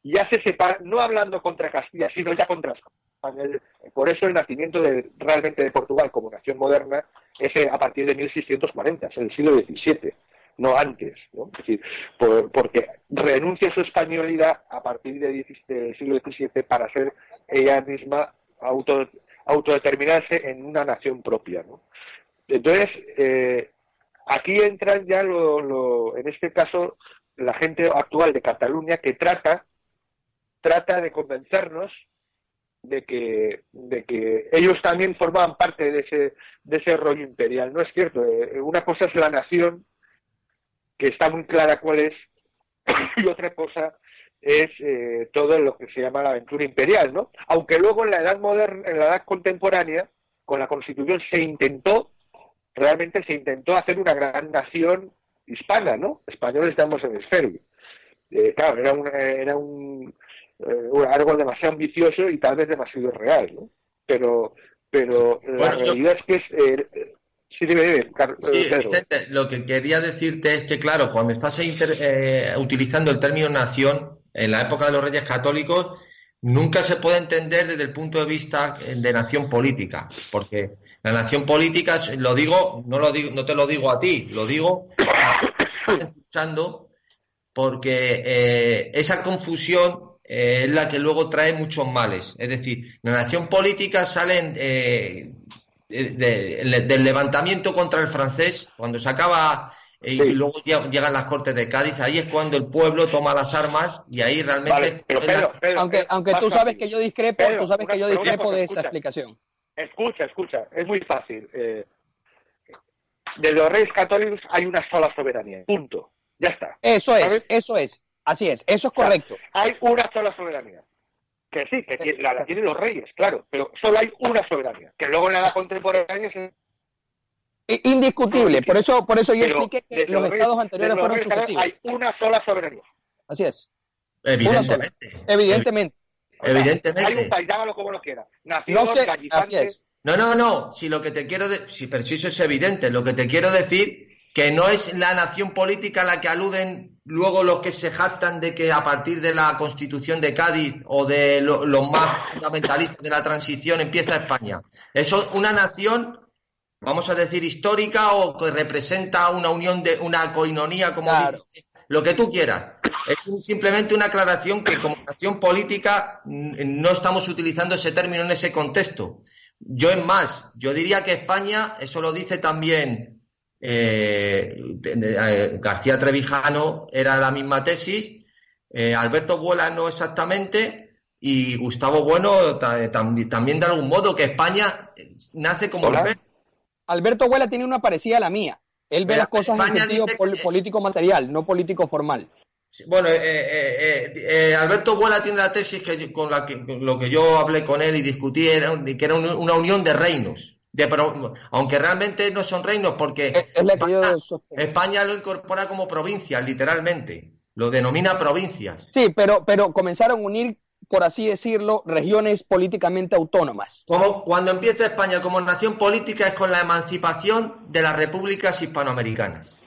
ya se separa, no hablando contra Castilla, sino ya contra España por eso el nacimiento de, realmente de Portugal como nación moderna es eh, a partir de 1640, es el siglo XVII, no antes. ¿no? Decir, porque renuncia a su españolidad a partir del siglo XVII para ser ella misma auto, autodeterminarse en una nación propia. ¿no? Entonces, eh, aquí entran ya, lo, en este caso, la gente actual de Cataluña que trata, trata de convencernos de que, de que ellos también formaban parte de ese, de ese rollo imperial. No es cierto. Eh, una cosa es la nación, que está muy clara cuál es, y otra cosa es eh, todo lo que se llama la aventura imperial, ¿no? Aunque luego en la edad moderna, en la edad contemporánea, con la Constitución se intentó, realmente se intentó hacer una gran nación hispana, ¿no? Españoles estamos en el Eh, claro, era, era un, eh, algo demasiado ambicioso y tal vez demasiado real. ¿no? pero, pero la realidad es que es... Eh, sí, dime, sí, Vicente, lo que quería decirte es que, claro, cuando estás eh, utilizando el término nación, en la época de los reyes católicos, nunca se puede entender desde el punto de vista de nación política, porque la nación política, lo digo, no lo digo, no te lo digo a ti, lo digo escuchando, porque eh, esa confusión eh, es la que luego trae muchos males. Es decir, la nación política sale eh, del levantamiento contra el francés, cuando se acaba y, luego llegan las Cortes de Cádiz, ahí es cuando el pueblo toma las armas y ahí realmente... aunque aunque tú sabes que yo discrepo, tú sabes que yo discrepo de esa explicación. Escucha, escucha, es muy fácil. Eh, de los reyes católicos hay una sola soberanía, punto. Ya está. Eso es, eso es, así es, eso es correcto. hay una sola soberanía. Que sí, que la, tienen los reyes, claro, pero solo hay una soberanía. Que luego en la edad contemporánea se Indiscutible, por eso, por eso yo expliqué que los, estados anteriores fueron sucesivos. Hay una sola soberanía. Así es. Evidentemente. Evidentemente. Evidentemente. Hay un país, como lo quiera. no sé, así es. No, no, no. Si lo que te quiero decir, si, eso es evidente, lo que te quiero decir que no es la nación política a la que aluden luego los que se jactan de que a partir de la Constitución de Cádiz o de los más fundamentalistas de la transición empieza España. Eso es una nación vamos a decir, histórica o que representa una unión de una coinonía, como dice, lo que tú quieras. Es simplemente una aclaración que como nación política no estamos utilizando ese término en ese contexto. Yo es más, yo diría que España, eso lo dice también eh, eh, García Trevijano, era la misma tesis, eh, Alberto Buela no exactamente, y Gustavo Bueno también de algún modo, que España nace como el Alberto Huela tiene una parecida a la mía. Él ve las cosas en sentido político material, no político formal. Bueno, eh, eh, eh, Alberto Vuela tiene la tesis que con la que lo que yo hablé con él y discutí era que era una unión de reinos. De, aunque realmente no son reinos, porque España, lo incorpora como provincias, literalmente. Lo denomina provincias. Sí, pero, pero comenzaron a unir por así decirlo, regiones políticamente autónomas. Como cuando empieza España como nación política es con la emancipación de las repúblicas hispanoamericanas.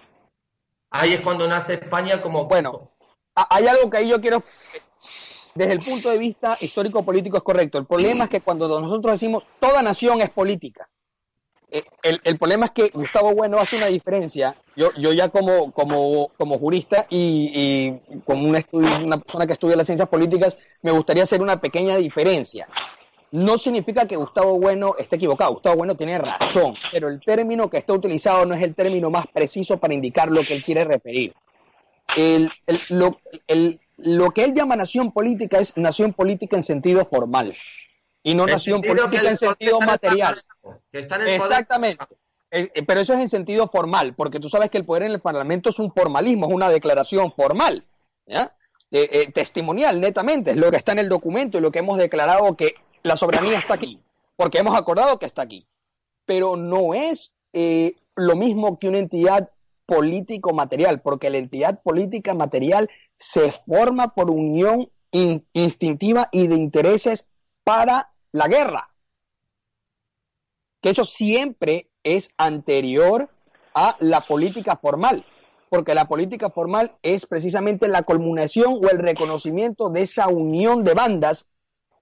Ahí es cuando nace España como... Bueno, hay algo que ahí yo quiero... Desde el punto de vista histórico-político es correcto. El problema es que cuando nosotros decimos toda nación es política, eh, el, problema es que Gustavo Bueno hace una diferencia. Yo, ya como, jurista y, como una, una persona que estudia las ciencias políticas, me gustaría hacer una pequeña diferencia. No significa que Gustavo Bueno esté equivocado. Gustavo Bueno tiene razón, pero el término que está utilizado no es el término más preciso para indicar lo que él quiere referir. lo que él llama nación política es nación política en sentido formal y no nación política en sentido material. Exactamente. Eh, eh, pero eso es en sentido formal, porque tú sabes que el poder en el Parlamento es un formalismo, es una declaración formal, ¿ya? Eh, testimonial, netamente, es lo que está en el documento y lo que hemos declarado que la soberanía está aquí, porque hemos acordado que está aquí. Pero no es lo mismo que una entidad político-material, porque la entidad política material se forma por unión instintiva y de intereses para la guerra. Que eso siempre es anterior a la política formal, porque la política formal es precisamente la culminación o el reconocimiento de esa unión de bandas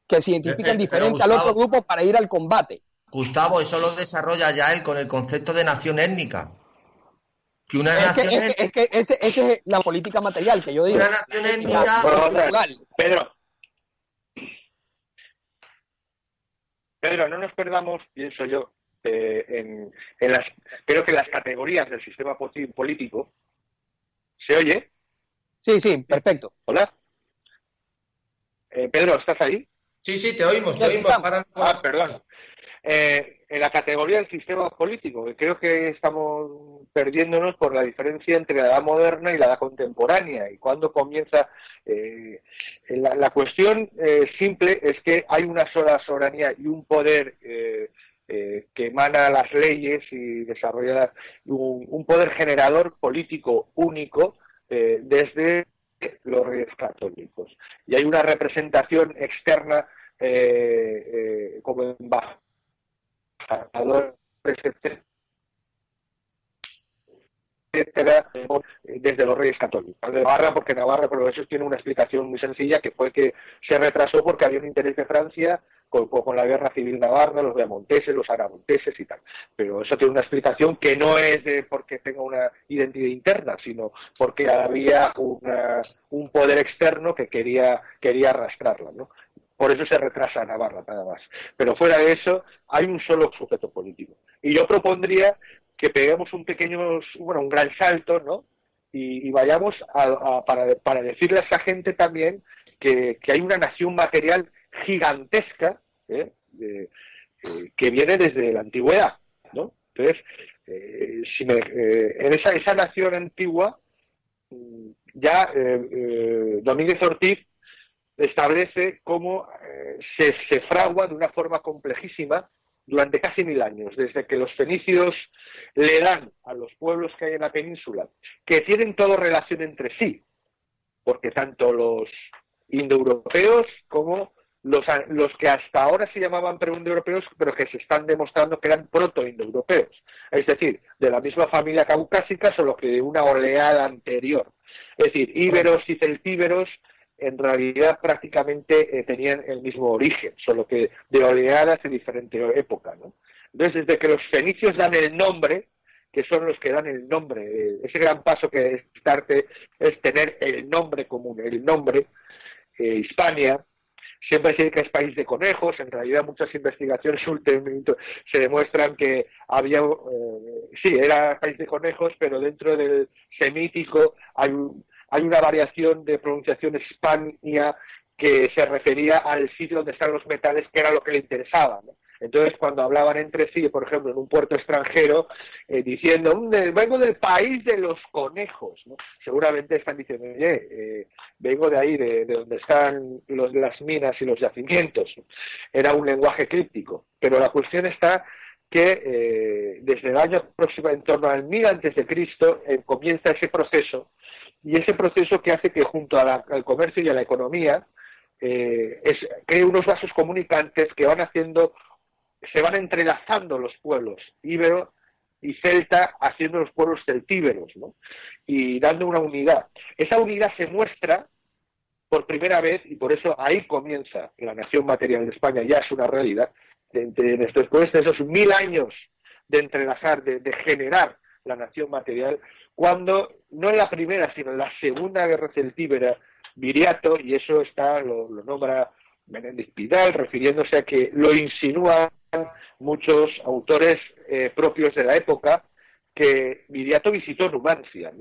que se identifican diferente al otro grupo para ir al combate. Gustavo, eso lo desarrolla ya él con el concepto de nación étnica. Que una es, nación que, es, que, esa es la política material que yo digo. Una nación étnica. Pedro, Pedro, no nos perdamos, pienso yo, eh, en, las, creo que las categorías del sistema político. ¿Se oye? Sí, sí, perfecto. Hola. Eh, Pedro, ¿estás ahí? Sí, sí, te oímos, te oímos. Ah, perdón. Eh, en la categoría del sistema político, creo que estamos perdiéndonos por la diferencia entre la edad moderna y la edad contemporánea. Y cuando comienza eh, la, cuestión eh, simple es que hay una sola soberanía y un poder que emana las leyes y desarrolla un, poder generador político único desde los reyes católicos. Y hay una representación externa eh, como embajador desde los Reyes Católicos. De Navarra, porque Navarra, por eso tiene una explicación muy sencilla, que fue que se retrasó porque había un interés de Francia con, con, la guerra civil navarra, los beamonteses, los aramonteses y tal. Pero eso tiene una explicación que no es de porque tenga una identidad interna, sino porque había un poder externo que quería, quería arrastrarla, ¿no? Por eso se retrasa Navarra, nada más. Pero fuera de eso, hay un solo sujeto político. Y yo propondría que peguemos un pequeño, bueno, un gran salto, ¿no? Y, vayamos a, para, para, decirle a esa gente también que, hay una nación material gigantesca ¿eh? eh, que viene desde la antigüedad, ¿no? Entonces, eh, si en esa, esa nación antigua, mm, ya Domínguez Ortiz establece cómo se, se fragua de una forma complejísima durante casi mil años, desde que los fenicios le dan a los pueblos que hay en la península, que tienen todo relación entre sí, porque tanto los indoeuropeos como los, los que hasta ahora se llamaban pre-indoeuropeos, pero que se están demostrando que eran proto-indoeuropeos, es decir, de la misma familia caucásica, solo que de una oleada anterior. Es decir, íberos y celtíberos en realidad prácticamente eh, tenían el mismo origen, solo que de oleadas en diferente época. ¿no? Entonces, desde que los fenicios dan el nombre, que son los que dan el nombre, eh, ese gran paso que es darte es tener el nombre común, el nombre, eh, Hispania, siempre se dice que es país de conejos, en realidad muchas investigaciones últimamente se demuestran que había, sí, era país de conejos, pero dentro del semítico hay un hay una variación de pronunciación Hispania que se refería al sitio donde están los metales, que era lo que le interesaba. Entonces, cuando hablaban entre sí, por ejemplo, en un puerto extranjero, eh, diciendo, mm, vengo del país de los conejos, seguramente están diciendo, oye, eh, vengo de ahí, de, donde están las minas y los yacimientos. Era un lenguaje críptico. Pero la cuestión está que eh, desde el año próximo, en torno al 1000 antes de Cristo, comienza ese proceso y ese proceso que hace que junto al comercio y a la economía eh, cree unos vasos comunicantes que van haciendo, se van entrelazando los pueblos íbero y celta haciendo los pueblos celtíberos, ¿no? y dando una unidad. Esa unidad se muestra por primera vez, y por eso ahí comienza la nación material de España, ya es una realidad, después de esos mil años de entrelazar, de generar la nación material, cuando, no en la primera, sino en la segunda guerra celtíbera, Viriato, y eso está, lo, nombra Menéndez Pidal, refiriéndose a que lo insinúan muchos autores eh, propios de la época, que Viriato visitó Numancia,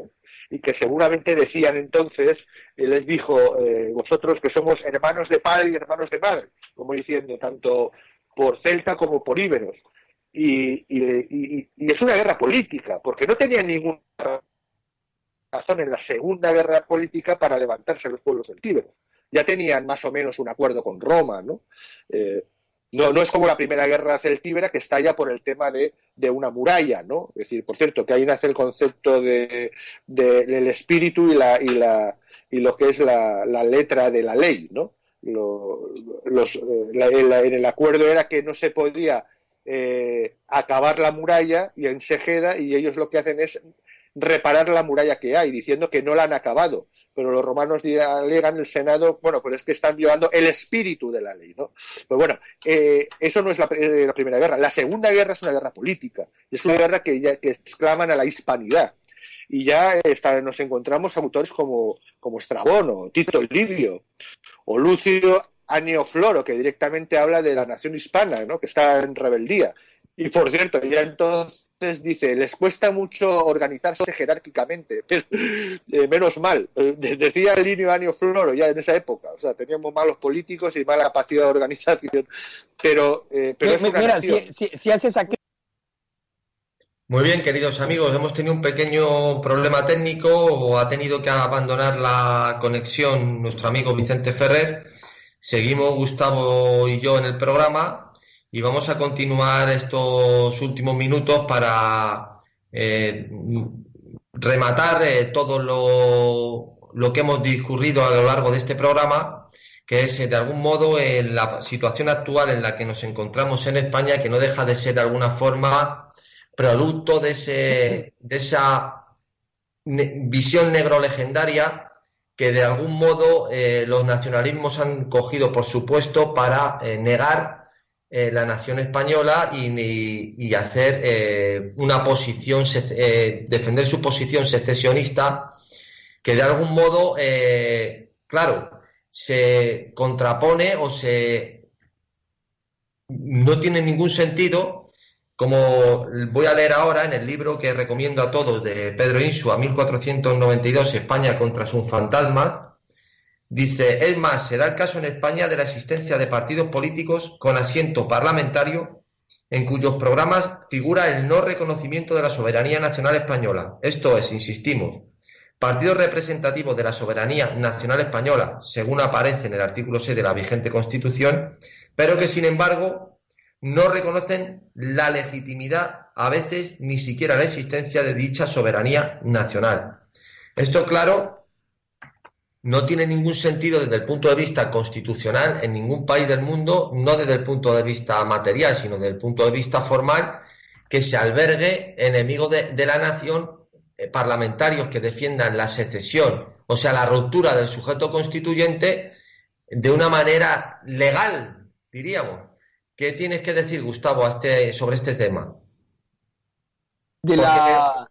y que seguramente decían entonces, les dijo, eh, vosotros que somos hermanos de padre y hermanos de madre, como diciendo, tanto por celta como por íberos. Y, es una guerra política, porque no tenía ninguna razón en la segunda guerra política para levantarse los pueblos del Tíbet. Ya tenían más o menos un acuerdo con Roma, ¿no? Eh, no, no es como la primera guerra celtíbera que está ya por el tema de, una muralla, ¿no? Es decir, por cierto, que ahí nace el concepto de, del espíritu y, la, y, la, y lo que es la, letra de la ley, ¿no? los, eh, en el acuerdo era que no se podía eh, acabar la muralla y en Segeda y ellos lo que hacen es reparar la muralla que hay, diciendo que no la han acabado. Pero los romanos alegan el Senado, bueno, pues es que están violando el espíritu de la ley, ¿no? Pues bueno, eh, eso no es eh, la, primera guerra. La segunda guerra es una guerra política. Es una guerra que, ya, que exclaman a la hispanidad. Y ya nos encontramos autores como, como Estrabón o Tito Livio o Lucio Aniofloro, que directamente habla de la nación hispana, ¿no? que está en rebeldía. Y por cierto, ya entonces dice, les cuesta mucho organizarse jerárquicamente, pero eh, menos mal. Eh, decía el Linio Aniofloro ya en esa época, o sea, teníamos malos políticos y mala capacidad de organización, pero, eh, pero mira, si, si, haces aquí muy bien, queridos amigos, hemos tenido un pequeño problema técnico o ha tenido que abandonar la conexión nuestro amigo Vicente Ferrer. Seguimos Gustavo y yo en el programa y vamos a continuar estos últimos minutos para eh, rematar eh, todo lo, lo, que hemos discurrido a lo largo de este programa que es de algún modo la situación actual en la que nos encontramos en España, que no deja de ser de alguna forma producto de, ese, de esa visión negro legendaria que de algún modo eh, los nacionalismos han cogido, por supuesto, para eh, negar eh, la nación española y, hacer una posición, defender su posición secesionista, que de algún modo, claro, se contrapone o se no tiene ningún sentido como voy a leer ahora en el libro que recomiendo a todos de Pedro Insua, 1492, España contra sus fantasmas, dice, es más, se da el caso en España de la existencia de partidos políticos con asiento parlamentario en cuyos programas figura el no reconocimiento de la soberanía nacional española. Esto es, insistimos, partidos representativos de la soberanía nacional española, según aparece en el artículo 6 de la vigente Constitución, pero que sin embargo no reconocen la legitimidad, a veces ni siquiera la existencia de dicha soberanía nacional. Esto, claro, no tiene ningún sentido desde el punto de vista constitucional en ningún país del mundo, no desde el punto de vista material, sino desde el punto de vista formal, que se albergue enemigo de, de la nación eh, parlamentarios que defiendan la secesión, o sea, la ruptura del sujeto constituyente de una manera legal, diríamos. ¿Qué tienes que decir, Gustavo, este, sobre este tema?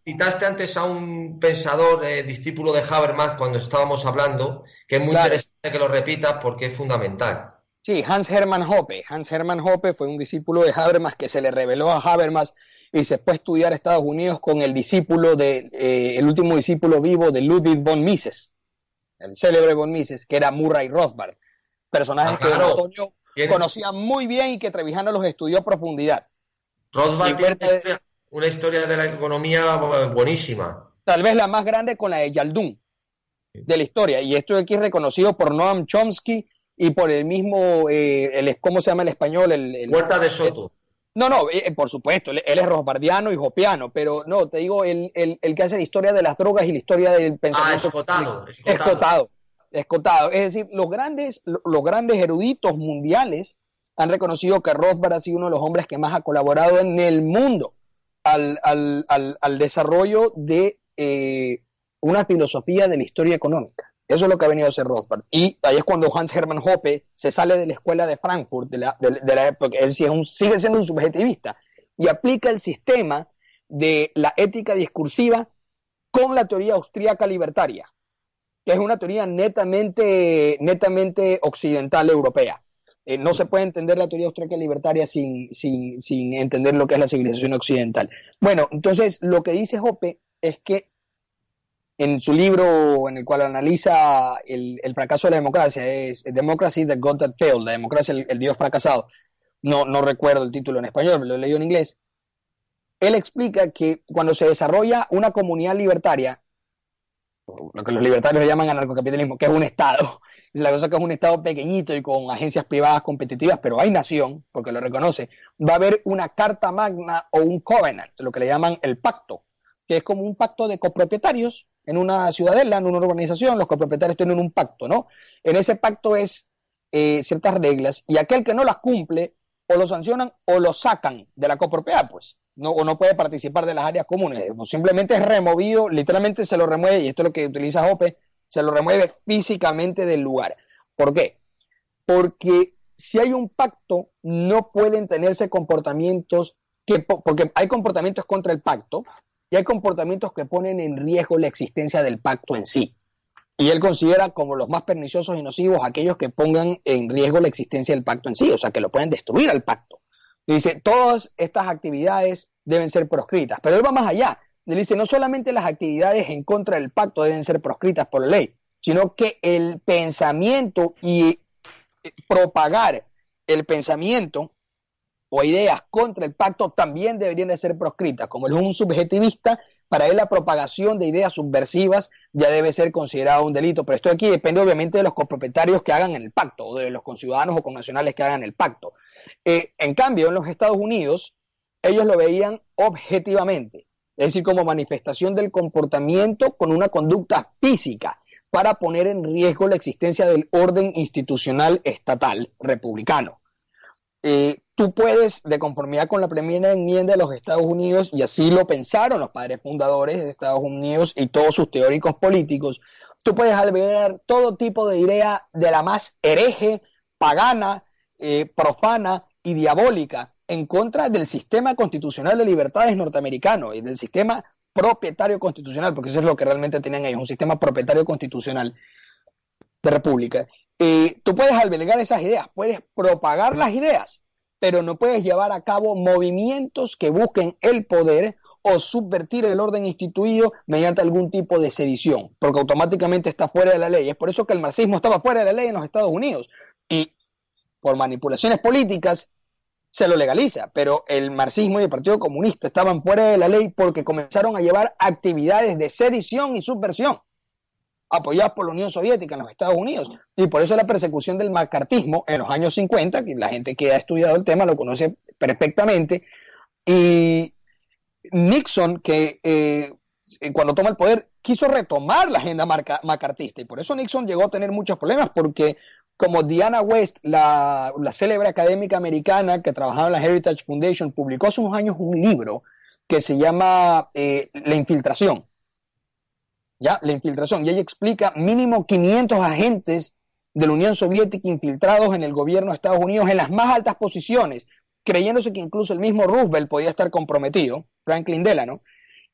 Citaste antes a un pensador eh, discípulo de Habermas cuando estábamos hablando, que es muy interesante que lo repitas porque es fundamental. Sí, Hans Hermann Hoppe. Hans Hermann Hoppe fue un discípulo de Habermas que se le reveló a Habermas y se fue a estudiar a Estados Unidos con el discípulo de, eh, el último discípulo vivo de Ludwig von Mises, el célebre von Mises, que era Murray Rothbard. Personaje ah, que Antonio conocía muy bien y que Trevijano los estudió a profundidad. Rothbard tiene una historia, de la economía buenísima. Tal vez la más grande con la de Yaldún de la historia. Y esto aquí es reconocido por Noam Chomsky y por el mismo, eh, el, ¿cómo se llama el español? El, Huerta de Soto. no, no, eh, por supuesto, él, es rosbardiano y hopiano, pero no, te digo, el, el, que hace la historia de las drogas y la historia del pensamiento. Ah, escotado. escotado escotado. Es decir, los grandes, los grandes eruditos mundiales han reconocido que Rothbard ha sido uno de los hombres que más ha colaborado en el mundo al, desarrollo de eh, una filosofía de la historia económica. Eso es lo que ha venido a hacer Rothbard. Y ahí es cuando Hans Hermann Hoppe se sale de la escuela de Frankfurt, de la, de, época, él sigue siendo un subjetivista, y aplica el sistema de la ética discursiva con la teoría austríaca libertaria que es una teoría netamente, netamente occidental europea. Eh, no se puede entender la teoría austríaca libertaria sin, sin, sin, entender lo que es la civilización occidental. Bueno, entonces lo que dice Hoppe es que en su libro en el cual analiza el, el fracaso de la democracia, es Democracy, the God That Failed, la democracia, el, Dios fracasado. No, no recuerdo el título en español, lo he leído en inglés. Él explica que cuando se desarrolla una comunidad libertaria, lo que los libertarios llaman anarcocapitalismo, que es un Estado. La cosa que es un Estado pequeñito y con agencias privadas competitivas, pero hay nación, porque lo reconoce, va a haber una carta magna o un covenant, lo que le llaman el pacto, que es como un pacto de copropietarios en una ciudadela, en una urbanización, los copropietarios tienen un pacto, ¿no? En ese pacto es eh, ciertas reglas y aquel que no las cumple o lo sancionan o lo sacan de la copropiedad, pues no, o no puede participar de las áreas comunes, simplemente es removido, literalmente se lo remueve, y esto es lo que utiliza OPE, se lo remueve físicamente del lugar. ¿Por qué? Porque si hay un pacto, no pueden tenerse comportamientos que, porque hay comportamientos contra el pacto y hay comportamientos que ponen en riesgo la existencia del pacto en sí. Y él considera como los más perniciosos y nocivos aquellos que pongan en riesgo la existencia del pacto en sí, o sea, que lo pueden destruir al pacto dice, todas estas actividades deben ser proscritas, pero él va más allá. Él dice, no solamente las actividades en contra del pacto deben ser proscritas por la ley, sino que el pensamiento y eh, propagar el pensamiento o ideas contra el pacto también deberían de ser proscritas. Como él es un subjetivista, para él la propagación de ideas subversivas ya debe ser considerado un delito. Pero esto aquí depende obviamente de los copropietarios que hagan el pacto, o de los conciudadanos o connacionales que hagan el pacto. Eh, en cambio, en los Estados Unidos, ellos lo veían objetivamente, es decir, como manifestación del comportamiento con una conducta física. para poner en riesgo la existencia del orden institucional estatal republicano. Eh, tú puedes, de conformidad con la primera enmienda de los Estados Unidos, y así lo pensaron los padres fundadores de Estados Unidos y todos sus teóricos políticos, tú puedes albergar todo tipo de idea de la más hereje, pagana, eh, profana y diabólica en contra del sistema constitucional de libertades norteamericano y del sistema propietario constitucional, porque eso es lo que realmente tenían ellos, un sistema propietario constitucional de república. Eh, tú puedes albergar esas ideas, puedes propagar las ideas, pero no puedes llevar a cabo movimientos que busquen el poder o subvertir el orden instituido mediante algún tipo de sedición, porque automáticamente está fuera de la ley. Es por eso que el marxismo estaba fuera de la ley en los Estados Unidos y por manipulaciones políticas se lo legaliza, pero el marxismo y el Partido Comunista estaban fuera de la ley porque comenzaron a llevar actividades de sedición y subversión apoyadas por la Unión Soviética en los Estados Unidos. Y por eso la persecución del macartismo en los años 50, que la gente que ha estudiado el tema lo conoce perfectamente, y Nixon, que eh, cuando toma el poder, quiso retomar la agenda macartista y por eso Nixon llegó a tener muchos problemas porque como Diana West, la, célebre académica americana que trabajaba en la Heritage Foundation, publicó hace unos años un libro que se llama eh, La infiltración. ¿Ya? La infiltración. Y ella explica mínimo 500 agentes de la Unión Soviética infiltrados en el gobierno de Estados Unidos en las más altas posiciones, creyéndose que incluso el mismo Roosevelt podía estar comprometido, Franklin Delano,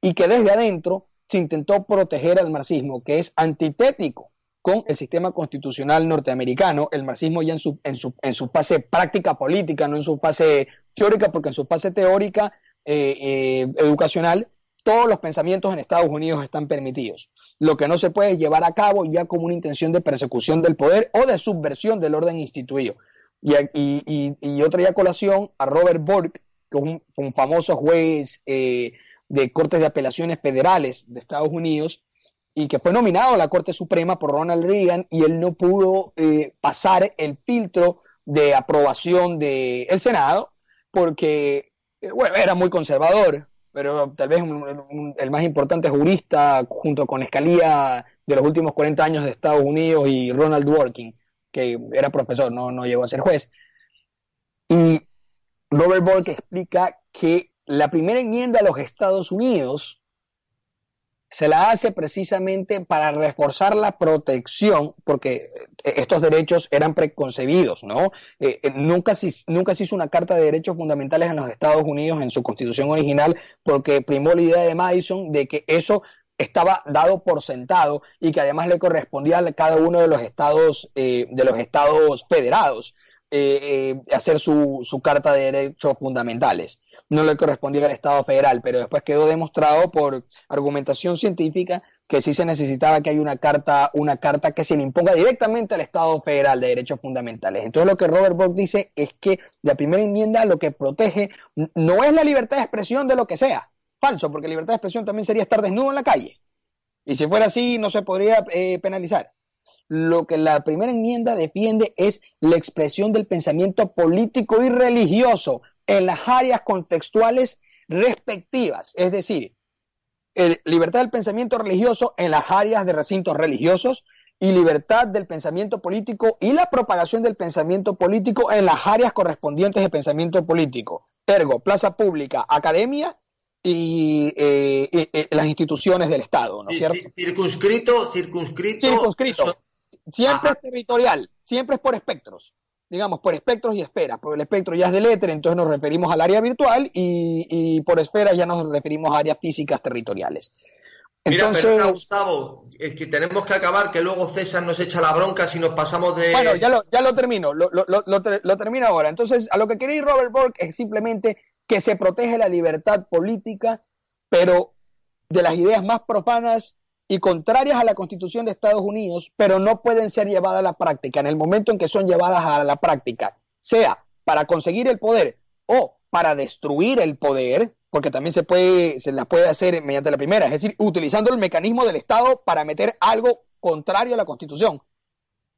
y que desde adentro se intentó proteger al marxismo, que es antitético con el sistema constitucional norteamericano, el marxismo ya en su, en su, en su fase práctica política, no en su fase teórica, porque en su fase teórica eh, eh, educacional todos los pensamientos en Estados Unidos están permitidos. Lo que no se puede llevar a cabo ya como una intención de persecución del poder o de subversión del orden instituido. Y, y, y, otra ya colación a Robert Bork, que es un, famoso juez eh, de cortes de apelaciones federales de Estados Unidos, y que fue nominado a la Corte Suprema por Ronald Reagan y él no pudo eh, pasar el filtro de aprobación del Senado porque eh, bueno, era muy conservador, pero tal vez el más importante jurista junto con Escalía de los últimos 40 años de Estados Unidos y Ronald Working que era profesor, no, no llegó a ser juez. Y Robert Bork explica que la primera enmienda a los Estados Unidos se la hace precisamente para reforzar la protección, porque estos derechos eran preconcebidos, ¿no? Eh, eh, nunca, se, nunca se hizo una Carta de Derechos Fundamentales en los Estados Unidos en su constitución original, porque primó la idea de Madison de que eso estaba dado por sentado y que además le correspondía a cada uno de los estados eh, de los estados federados eh, eh, hacer su, su, carta de derechos fundamentales. No le correspondía al Estado federal, pero después quedó demostrado por argumentación científica que sí se necesitaba que haya una carta, una carta que se le imponga directamente al Estado federal de derechos fundamentales. Entonces lo que Robert Bork dice es que la primera enmienda lo que protege no es la libertad de expresión de lo que sea, falso, porque libertad de expresión también sería estar desnudo en la calle. Y si fuera así, no se podría eh, penalizar. Lo que la primera enmienda defiende es la expresión del pensamiento político y religioso en las áreas contextuales respectivas. Es decir, libertad del pensamiento religioso en las áreas de recintos religiosos y libertad del pensamiento político y la propagación del pensamiento político en las áreas correspondientes de pensamiento político. Ergo, plaza pública, academia y eh, eh, las instituciones del Estado, ¿no es cierto? Circunscrito, circunscrito. Circunscrito. Siempre es territorial, siempre es por espectros, digamos, por espectros y esferas, porque el espectro ya es del éter, entonces nos referimos al área virtual y, por esfera ya nos referimos a áreas físicas territoriales. Entonces, Mira, pero Gustavo, es que tenemos que acabar, que luego César nos echa la bronca si nos pasamos de... Bueno, ya lo, ya lo termino, lo, lo, lo termino ahora. Entonces, a lo que quería ir Robert Bork es simplemente que se protege la libertad política, pero de las ideas más profanas y contrarias a la Constitución de Estados Unidos, pero no pueden ser llevadas a la práctica. En el momento en que son llevadas a la práctica, sea para conseguir el poder o para destruir el poder, porque también se puede, se la puede hacer mediante la primera, es decir, utilizando el mecanismo del Estado para meter algo contrario a la Constitución,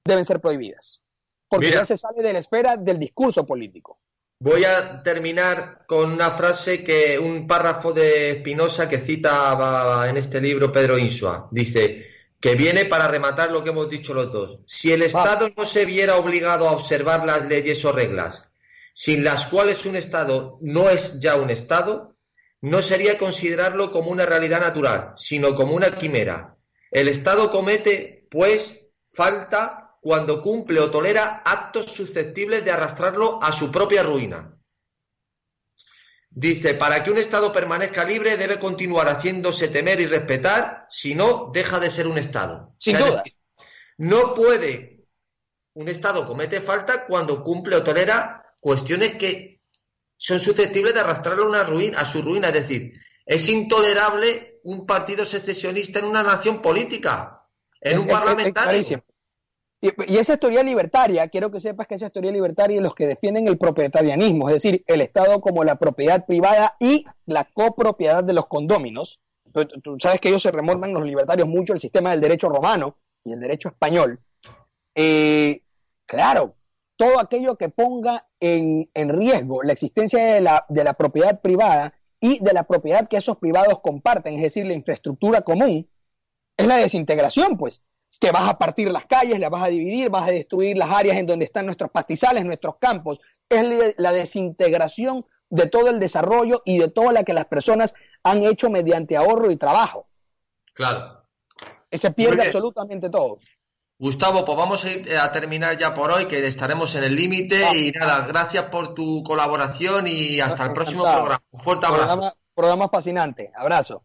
deben ser prohibidas, porque ya se sale de la esfera del discurso político. Voy a terminar con una frase que un párrafo de Spinoza que cita en este libro Pedro Insua. Dice, que viene para rematar lo que hemos dicho los dos. Si el Estado no se viera obligado a observar las leyes o reglas, sin las cuales un Estado no es ya un Estado, no sería considerarlo como una realidad natural, sino como una quimera. El Estado comete, pues, falta cuando cumple o tolera actos susceptibles de arrastrarlo a su propia ruina. Dice, para que un Estado permanezca libre debe continuar haciéndose temer y respetar, si no, deja de ser un Estado. Sin duda. no puede, un Estado comete falta cuando cumple o tolera cuestiones que son susceptibles de arrastrarlo a, una ruina, a su ruina. Es decir, es intolerable un partido secesionista en una nación política, en un parlamentario. Y, esa teoría libertaria, quiero que sepas que esa teoría libertaria es los que defienden el propietarianismo, es decir, el Estado como la propiedad privada y la copropiedad de los condóminos. Tú, sabes que ellos se remontan los libertarios mucho al sistema del derecho romano y el derecho español. Eh, claro, todo aquello que ponga en, riesgo la existencia de la, de la propiedad privada y de la propiedad que esos privados comparten, es decir, la infraestructura común, es la desintegración, pues que vas a partir las calles, las vas a dividir, vas a destruir las áreas en donde están nuestros pastizales, nuestros campos. Es la desintegración de todo el desarrollo y de todo lo que las personas han hecho mediante ahorro y trabajo. Claro. Se pierde absolutamente todo. Gustavo, pues vamos a, terminar ya por hoy, que estaremos en el límite. Y nada, gracias por tu colaboración y hasta el próximo programa. Un fuerte abrazo. Programa, programa fascinante. Abrazo.